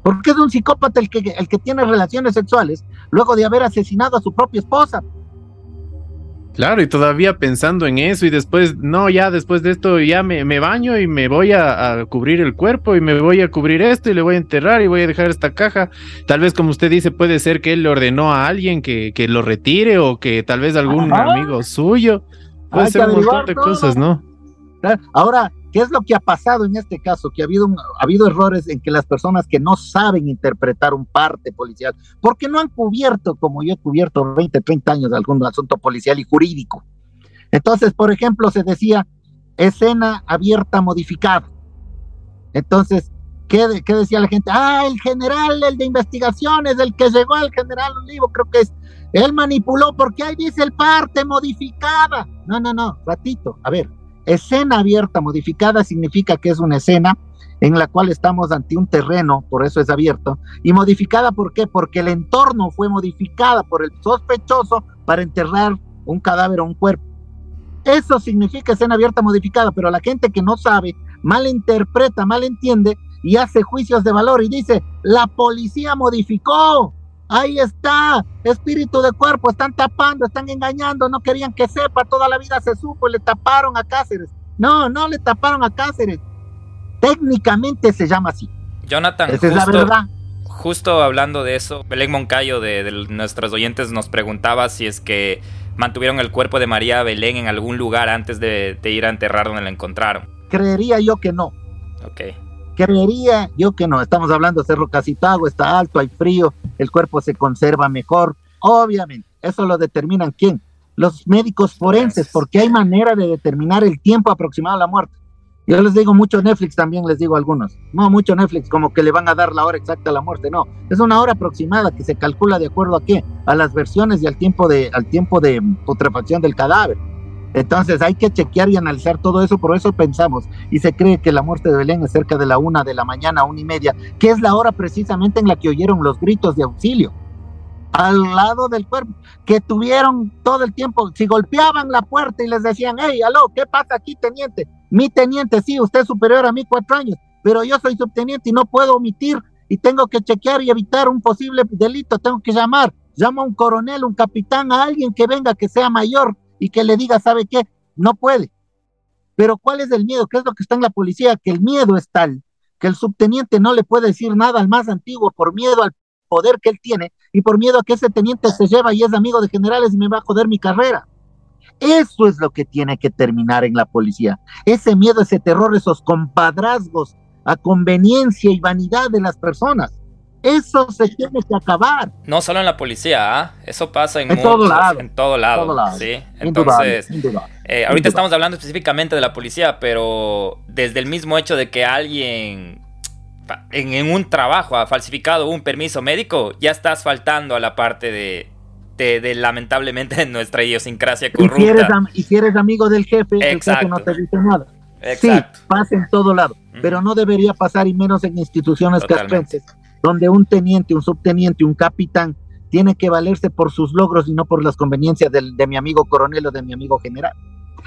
Porque es un psicópata el que, el que tiene relaciones sexuales luego de haber asesinado a su propia esposa. Claro, y todavía pensando en eso y después, no, ya después de esto ya me, baño y me voy a, cubrir el cuerpo y me voy a cubrir esto y le voy a enterrar y voy a dejar esta caja. Tal vez como usted dice, puede ser que él le ordenó a alguien que, que lo retire o que tal vez algún amigo suyo. Puede ser un montón de cosas, ¿no? Ahora, ¿Qué es lo que ha pasado en este caso? Que ha habido, ha habido errores en que las personas que no saben interpretar un parte policial, porque no han cubierto, como yo he cubierto 20, 30 años, algún asunto policial y jurídico. Entonces, por ejemplo, se decía escena abierta modificada. Entonces, ¿qué, ¿qué, decía la gente? Ah, el general, el de investigaciones, el que llegó al general Olivo, creo que es, él manipuló porque ahí dice el parte modificada. No, no, no, ratito, a ver, Escena abierta modificada significa que es una escena en la cual estamos ante un terreno, por eso es abierto, y modificada ¿por qué? Porque el entorno fue modificada por el sospechoso para enterrar un cadáver o un cuerpo. Eso significa escena abierta modificada, pero la gente que no sabe, malinterpreta, malentiende y hace juicios de valor y dice, la policía modificó, Ahí está, espíritu de cuerpo, están tapando, están engañando, no querían que sepa, toda la vida se supo, le taparon a Cáceres. No, no le taparon a Cáceres. Técnicamente se llama así. Jonathan, Esa justo, es la verdad. Justo hablando de eso, Belén Moncayo de, nuestros oyentes nos preguntaba si es que mantuvieron el cuerpo de María Belén en algún lugar antes de, de ir a enterrar donde la encontraron. Creería yo que no. Ok. Creería yo que no, estamos hablando de Cerro Casitago, está alto, hay frío, el cuerpo se conserva mejor, obviamente. Eso lo determinan quién? Los médicos forenses, porque hay manera de determinar el tiempo aproximado a la muerte. Yo les digo mucho Netflix también, les digo a algunos. No mucho Netflix, como que le van a dar la hora exacta a la muerte. No, es una hora aproximada que se calcula de acuerdo a qué? A las versiones y al tiempo de, al tiempo de putrefacción del cadáver. Entonces hay que chequear y analizar todo eso, por eso pensamos y se cree que la muerte de Belén es cerca de la una de la mañana, una y media, que es la hora precisamente en la que oyeron los gritos de auxilio al lado del cuerpo, que tuvieron todo el tiempo, si golpeaban la puerta y les decían, hey, aló, ¿qué pasa aquí, teniente? Mi teniente, sí, usted es superior a mí cuatro años, pero yo soy subteniente y no puedo omitir y tengo que chequear y evitar un posible delito, tengo que llamar, llamo a un coronel, un capitán, a alguien que venga, que sea mayor y que le diga, ¿sabe qué? No puede. Pero ¿cuál es el miedo? ¿Qué es lo que está en la policía? Que el miedo es tal que el subteniente no le puede decir nada al más antiguo por miedo al poder que él tiene y por miedo a que ese teniente se lleva y es amigo de generales y me va a joder mi carrera. Eso es lo que tiene que terminar en la policía. Ese miedo, ese terror, esos compadrazgos a conveniencia y vanidad de las personas. Eso se tiene que acabar. No solo en la policía, ¿ah? eso pasa en, todo lado. En todo lado. Sí. Entonces, eh, ahorita estamos hablando específicamente de la policía, pero desde el mismo hecho de que alguien en, un trabajo ha falsificado un permiso médico, ya estás faltando a la parte de, de, lamentablemente nuestra idiosincrasia corrupta. Y si, eres, amigo del jefe, el jefe no te dice nada. Sí, pasa en todo lado, pero no debería pasar y menos en instituciones castrenses donde un teniente, un subteniente, un capitán tiene que valerse por sus logros y no por las conveniencias de mi amigo coronel o de mi amigo general.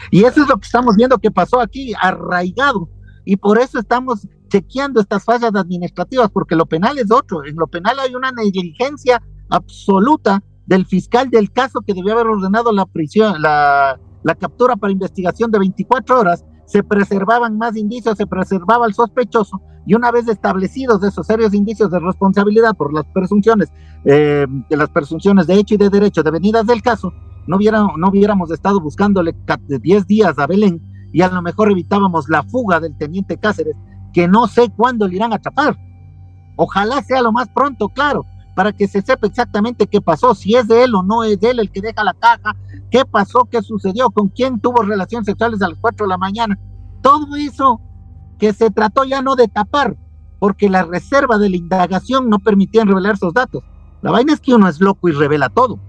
Y eso es lo que estamos viendo que pasó aquí, arraigado. Y por eso estamos chequeando estas fallas administrativas, porque lo penal es otro. En lo penal hay una negligencia absoluta del fiscal del caso que debió haber ordenado la prisión, la, la captura para investigación de 24 horas se preservaban más indicios, se preservaba el sospechoso y una vez establecidos esos serios indicios de responsabilidad por las presunciones, eh, de las presunciones de hecho y de derecho devenidas del caso, no, hubiera, no hubiéramos estado buscándole 10 días a Belén y a lo mejor evitábamos la fuga del teniente Cáceres, que no sé cuándo le irán a atrapar. Ojalá sea lo más pronto, claro, para que se sepa exactamente qué pasó, si es de él o no es de él el que deja la caja, qué pasó, qué sucedió, con quién tuvo relaciones sexuales a las 4 de la mañana. Todo eso que se trató ya no de tapar, porque la reserva de la indagación no permitía revelar esos datos. La vaina es que uno es loco y revela todo.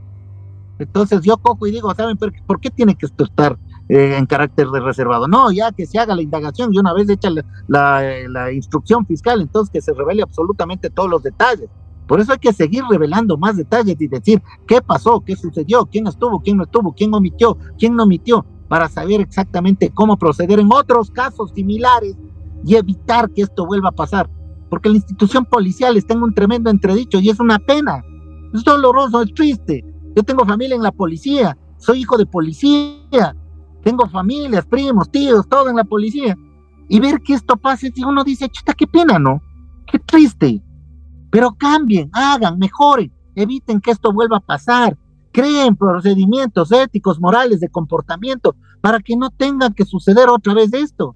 Entonces yo cojo y digo, ¿saben por qué tiene que estar eh, en carácter de reservado? No, ya que se haga la indagación y una vez hecha la, la instrucción fiscal, entonces que se revele absolutamente todos los detalles. Por eso hay que seguir revelando más detalles y decir qué pasó, qué sucedió, quién estuvo, quién no estuvo, quién omitió, quién no omitió, para saber exactamente cómo proceder en otros casos similares y evitar que esto vuelva a pasar. Porque la institución policial está en un tremendo entredicho y es una pena. Es doloroso, es triste. Yo tengo familia en la policía, soy hijo de policía, tengo familias, primos, tíos, todo en la policía. Y ver que esto pase, y uno dice, chuta, qué pena, ¿no? Qué triste. Pero cambien, hagan, mejoren, eviten que esto vuelva a pasar, creen procedimientos éticos, morales, de comportamiento, para que no tenga que suceder otra vez esto.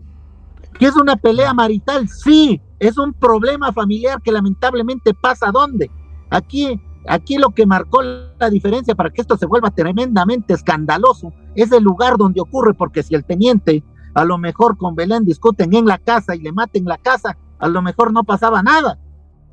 ¿Que es una pelea marital? Sí, es un problema familiar que lamentablemente pasa ¿dónde? Aquí, aquí lo que marcó la diferencia para que esto se vuelva tremendamente escandaloso es el lugar donde ocurre, porque si el teniente a lo mejor con Belén discuten en la casa y le maten la casa, a lo mejor no pasaba nada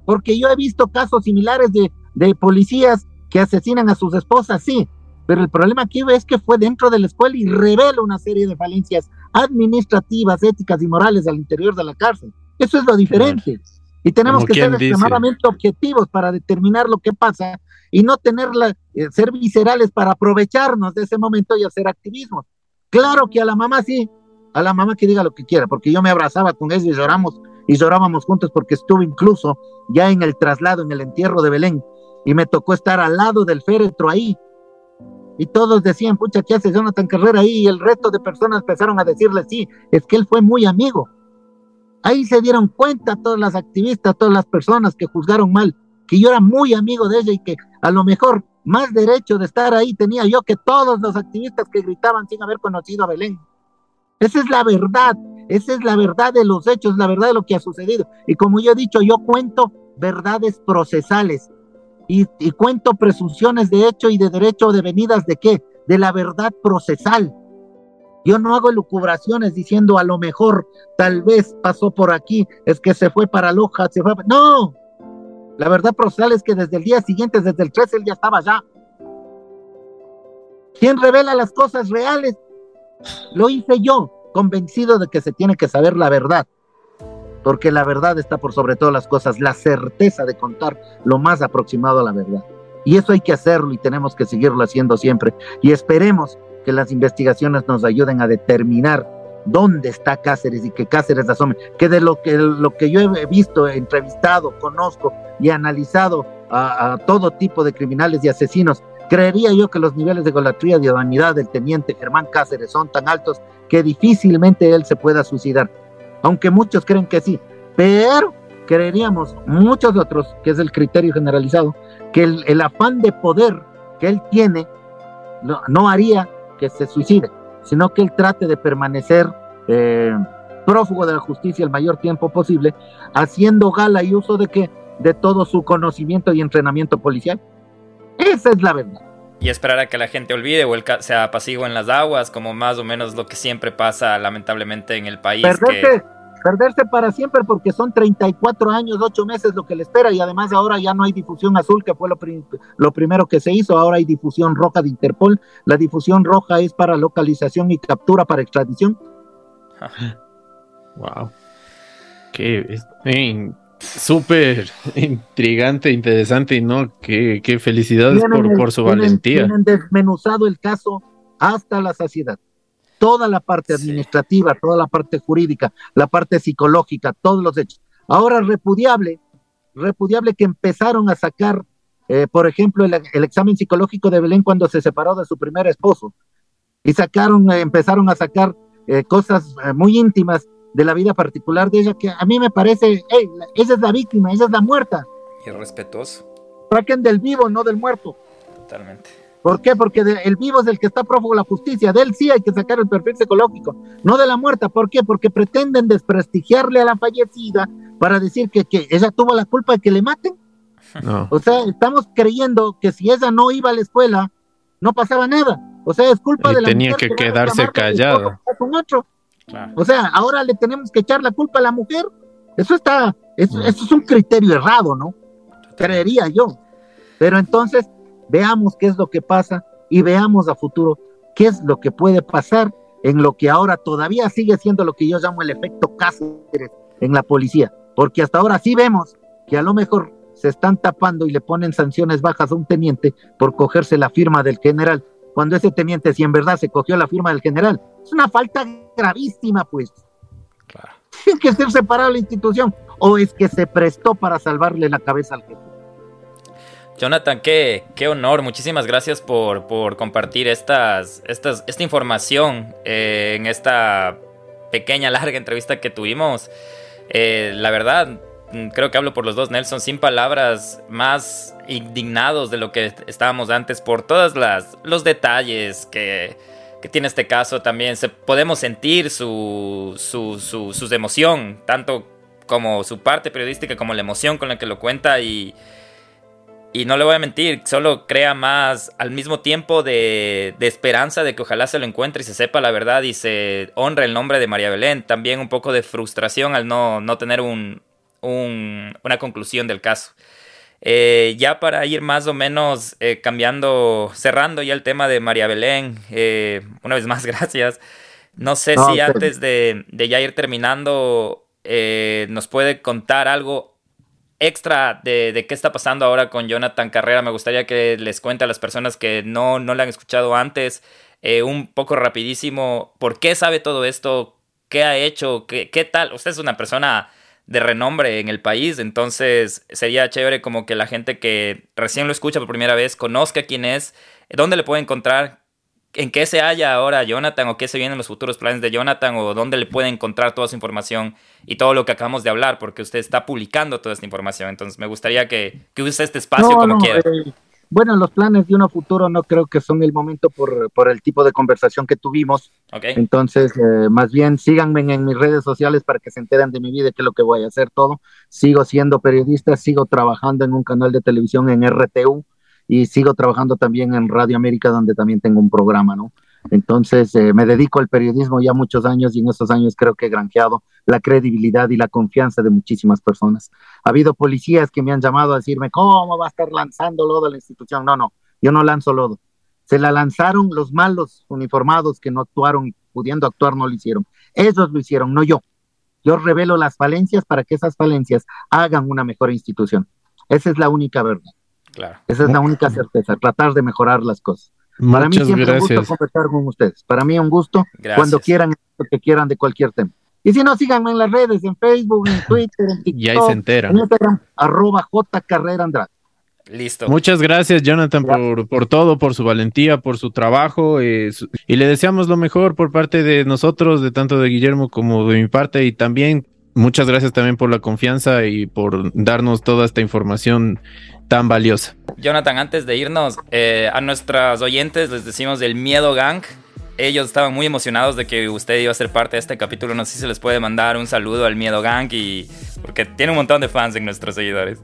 porque yo he visto casos similares de, de policías que asesinan a sus esposas, sí, pero el problema aquí es que fue dentro de la escuela y revela una serie de falencias administrativas, éticas y morales al interior de la cárcel. Eso es lo diferente. Y tenemos que ser extremadamente objetivos para determinar lo que pasa y no tenerla, eh, ser viscerales para aprovecharnos de ese momento y hacer activismo. Claro que a la mamá sí, a la mamá que diga lo que quiera, porque yo me abrazaba con ella y lloramos y llorábamos juntos porque estuve incluso ya en el traslado, en el entierro de Belén, y me tocó estar al lado del féretro ahí. Y todos decían, pucha, ¿qué hace Jonathan Carrera ahí? Y el resto de personas empezaron a decirle, sí, es que él fue muy amigo. Ahí se dieron cuenta todas las activistas, todas las personas que juzgaron mal, que yo era muy amigo de ella y que a lo mejor más derecho de estar ahí tenía yo que todos los activistas que gritaban sin haber conocido a Belén. Esa es la verdad. Esa es la verdad de los hechos, la verdad de lo que ha sucedido. Y como yo he dicho, yo cuento verdades procesales. Y, cuento presunciones de hecho y de derecho devenidas de qué? De la verdad procesal. Yo no hago elucubraciones diciendo a lo mejor tal vez pasó por aquí, es que se fue para Loja, se fue. No, la verdad procesal es que desde el día siguiente, desde el 13, él ya estaba allá. ¿Quién revela las cosas reales? Lo hice yo, convencido de que se tiene que saber la verdad, porque la verdad está por sobre todas las cosas, la certeza de contar lo más aproximado a la verdad. Y eso hay que hacerlo y tenemos que seguirlo haciendo siempre. Y esperemos que las investigaciones nos ayuden a determinar dónde está Cáceres y que Cáceres asome, que de lo que, lo que yo he visto, entrevistado, conozco y analizado a, todo tipo de criminales y asesinos, creería yo que los niveles de golatría y de vanidad del teniente Germán Cáceres son tan altos que difícilmente él se pueda suicidar, aunque muchos creen que sí, pero creeríamos muchos otros, que es el criterio generalizado, que el, afán de poder que él tiene no, no haría que se suicide, sino que él trate de permanecer eh, prófugo de la justicia el mayor tiempo posible, haciendo gala y uso de que de todo su conocimiento y entrenamiento policial. Esa es la verdad. Y esperar a que la gente olvide o el sea apacigua en las aguas, como más o menos lo que siempre pasa lamentablemente en el país. Perderse, que... perderse para siempre porque son 34 años, 8 meses lo que le espera y además ahora ya no hay difusión azul, que fue lo, prim lo primero que se hizo, ahora hay difusión roja de Interpol. La difusión roja es para localización y captura para extradición. <laughs> wow. Qué súper intrigante, interesante y no, qué, qué felicidades por, el, por, su tienen, valentía. Tienen desmenuzado el caso hasta la saciedad. Toda la parte administrativa, sí. toda la parte jurídica, la parte psicológica, todos los hechos. Ahora repudiable, repudiable que empezaron a sacar, eh, por ejemplo, el, el, examen psicológico de Belén cuando se separó de su primer esposo. Y sacaron, eh, empezaron a sacar eh, cosas muy íntimas de la vida particular de ella, que a mí me parece, hey, ella es la víctima, ella es la muerta. Y respetuoso. Saquen del vivo, no del muerto. Totalmente. ¿Por qué? Porque de, el vivo es el que está prófugo de la justicia, de él sí hay que sacar el perfil psicológico, no de la muerta. ¿Por qué? Porque pretenden desprestigiarle a la fallecida para decir que, que ella tuvo la culpa de que le maten. <laughs> No. O sea, estamos creyendo que si ella no iba a la escuela, no pasaba nada. O sea, es culpa y de la tenía que quedarse callado. Con otro. Claro. O sea, ahora le tenemos que echar la culpa a la mujer. Eso está, eso, mm. eso es un criterio errado, ¿no? Creería yo. Pero entonces, veamos qué es lo que pasa y veamos a futuro qué es lo que puede pasar en lo que ahora todavía sigue siendo lo que yo llamo el efecto Cáceres en la policía. Porque hasta ahora sí vemos que a lo mejor se están tapando y le ponen sanciones bajas a un teniente por cogerse la firma del general, cuando ese teniente, si en verdad se cogió la firma del general, es una falta gravísima, pues. Claro. Tiene que ser separada la institución o es que se prestó para salvarle la cabeza al jefe. Jonathan, qué, qué honor. Muchísimas gracias por, por compartir estas, estas, esta información eh, en esta pequeña, larga entrevista que tuvimos. Eh, la verdad, creo que hablo por los dos, Nelson, sin palabras, más indignados de lo que estábamos antes por todos los detalles que, que, tiene este caso también. Se, podemos sentir su, su, su, su, emoción, tanto como su parte periodística como la emoción con la que lo cuenta y, y no le voy a mentir, solo crea más al mismo tiempo de, de esperanza de que ojalá se lo encuentre y se sepa la verdad y se honre el nombre de María Belén. También un poco de frustración al no, no tener un, un, una conclusión del caso. Eh, ya para ir más o menos eh, cambiando, cerrando ya el tema de María Belén, eh, una vez más, <laughs> gracias. No sé no, si antes de, de, ya ir terminando nos puede contar algo extra de, de, qué está pasando ahora con Jonathan Carrera. Me gustaría que les cuente a las personas que no, no le han escuchado antes, un poco rapidísimo, por qué sabe todo esto, qué ha hecho, qué, qué tal. Usted es una persona de renombre en el país, entonces sería chévere como que la gente que recién lo escucha por primera vez conozca quién es, dónde le puede encontrar, en qué se halla ahora Jonathan o qué se vienen los futuros planes de Jonathan o dónde le puede encontrar toda su información y todo lo que acabamos de hablar, porque usted está publicando toda esta información, entonces me gustaría que, que use este espacio no, como no, quiera. Eh, Bueno, los planes de uno futuro no creo que son el momento por, por el tipo de conversación que tuvimos. Okay. Entonces, eh, más bien síganme en, en, mis redes sociales para que se enteren de mi vida y qué es lo que voy a hacer todo. Sigo siendo periodista, sigo trabajando en un canal de televisión en RTU y sigo trabajando también en Radio América, donde también tengo un programa, ¿no? Entonces, eh, me dedico al periodismo ya muchos años y en esos años creo que he granjeado la credibilidad y la confianza de muchísimas personas. Ha habido policías que me han llamado a decirme, ¿cómo va a estar lanzando lodo a la institución? No, no, yo no lanzo lodo. Se la lanzaron los malos uniformados que no actuaron y pudiendo actuar no lo hicieron. Ellos lo hicieron, no yo. Yo revelo las falencias para que esas falencias hagan una mejor institución. Esa es la única verdad. Claro. Esa es la única certeza, tratar de mejorar las cosas. Para Muchas mí siempre gracias. un gusto conversar con ustedes. Para mí un gusto Gracias. cuando quieran lo que quieran de cualquier tema. Y si no, síganme en las redes, en Facebook, en Twitter, en TikTok, <laughs> Y ahí se enteran. en Instagram, arroba J Carrera Andrade. Listo. Muchas gracias, Jonathan, por, por todo, por su valentía, por su trabajo. eh, su- y le deseamos lo mejor por parte de nosotros, de tanto de Guillermo como de mi parte. Y también muchas gracias también por la confianza y por darnos toda esta información tan valiosa. Jonathan, antes de irnos, eh, a nuestros oyentes les decimos del Miedo Gang. Ellos estaban muy emocionados de que usted iba a ser parte de este capítulo. No sé si se les puede mandar un saludo al Miedo Gang y porque tiene un montón de fans en nuestros seguidores.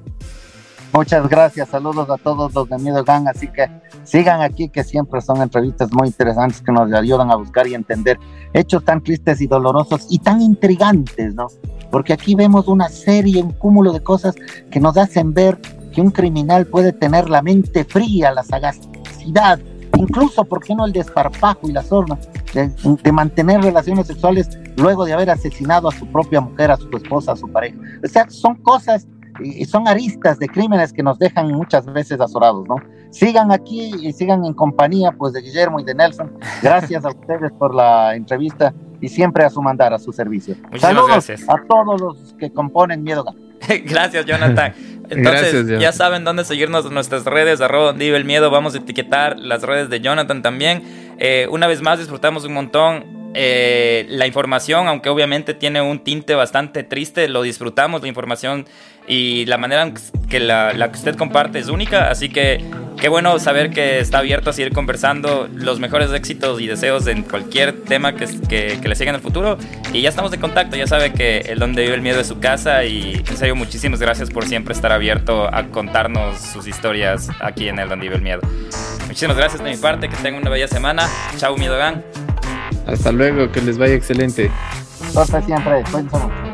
Muchas gracias, saludos a todos los de Miedo Gang, así que sigan aquí que siempre son entrevistas muy interesantes que nos ayudan a buscar y entender hechos tan tristes y dolorosos y tan intrigantes, ¿no? Porque aquí vemos una serie, un cúmulo de cosas que nos hacen ver que un criminal puede tener la mente fría, la sagacidad, incluso, ¿por qué no el desparpajo y la sorna de, de mantener relaciones sexuales luego de haber asesinado a su propia mujer, a su esposa, a su pareja? O sea, son cosas y y son aristas de crímenes que nos dejan muchas veces azorados, ¿no? Sigan aquí y sigan en compañía pues de Guillermo y de Nelson. Gracias a ustedes por la entrevista y siempre a su mandar, a su servicio. Muchísimas Saludos gracias. a todos los que componen Miedo Gang. <laughs> Gracias, Jonathan. Entonces, Gracias, ya saben dónde seguirnos en nuestras redes, arroba donde el miedo. Vamos a etiquetar las redes de Jonathan también. Eh, una vez más, disfrutamos un montón eh, la información, aunque obviamente tiene un tinte bastante triste. Lo disfrutamos, la información y la manera en que la, la que usted comparte es única. Así que qué bueno saber que está abierto a seguir conversando. Los mejores éxitos y deseos en cualquier tema que, que, que le siga en el futuro. Y ya estamos en contacto. Ya sabe que el donde vive el miedo es su casa. Y en serio, muchísimas gracias por siempre estar abierto a contarnos sus historias aquí en el donde vive el miedo. Muchísimas gracias de mi parte. Que tengan una bella semana. Chao, Miedo Gang. Hasta luego, que les vaya excelente. Suerte siempre. Cuídense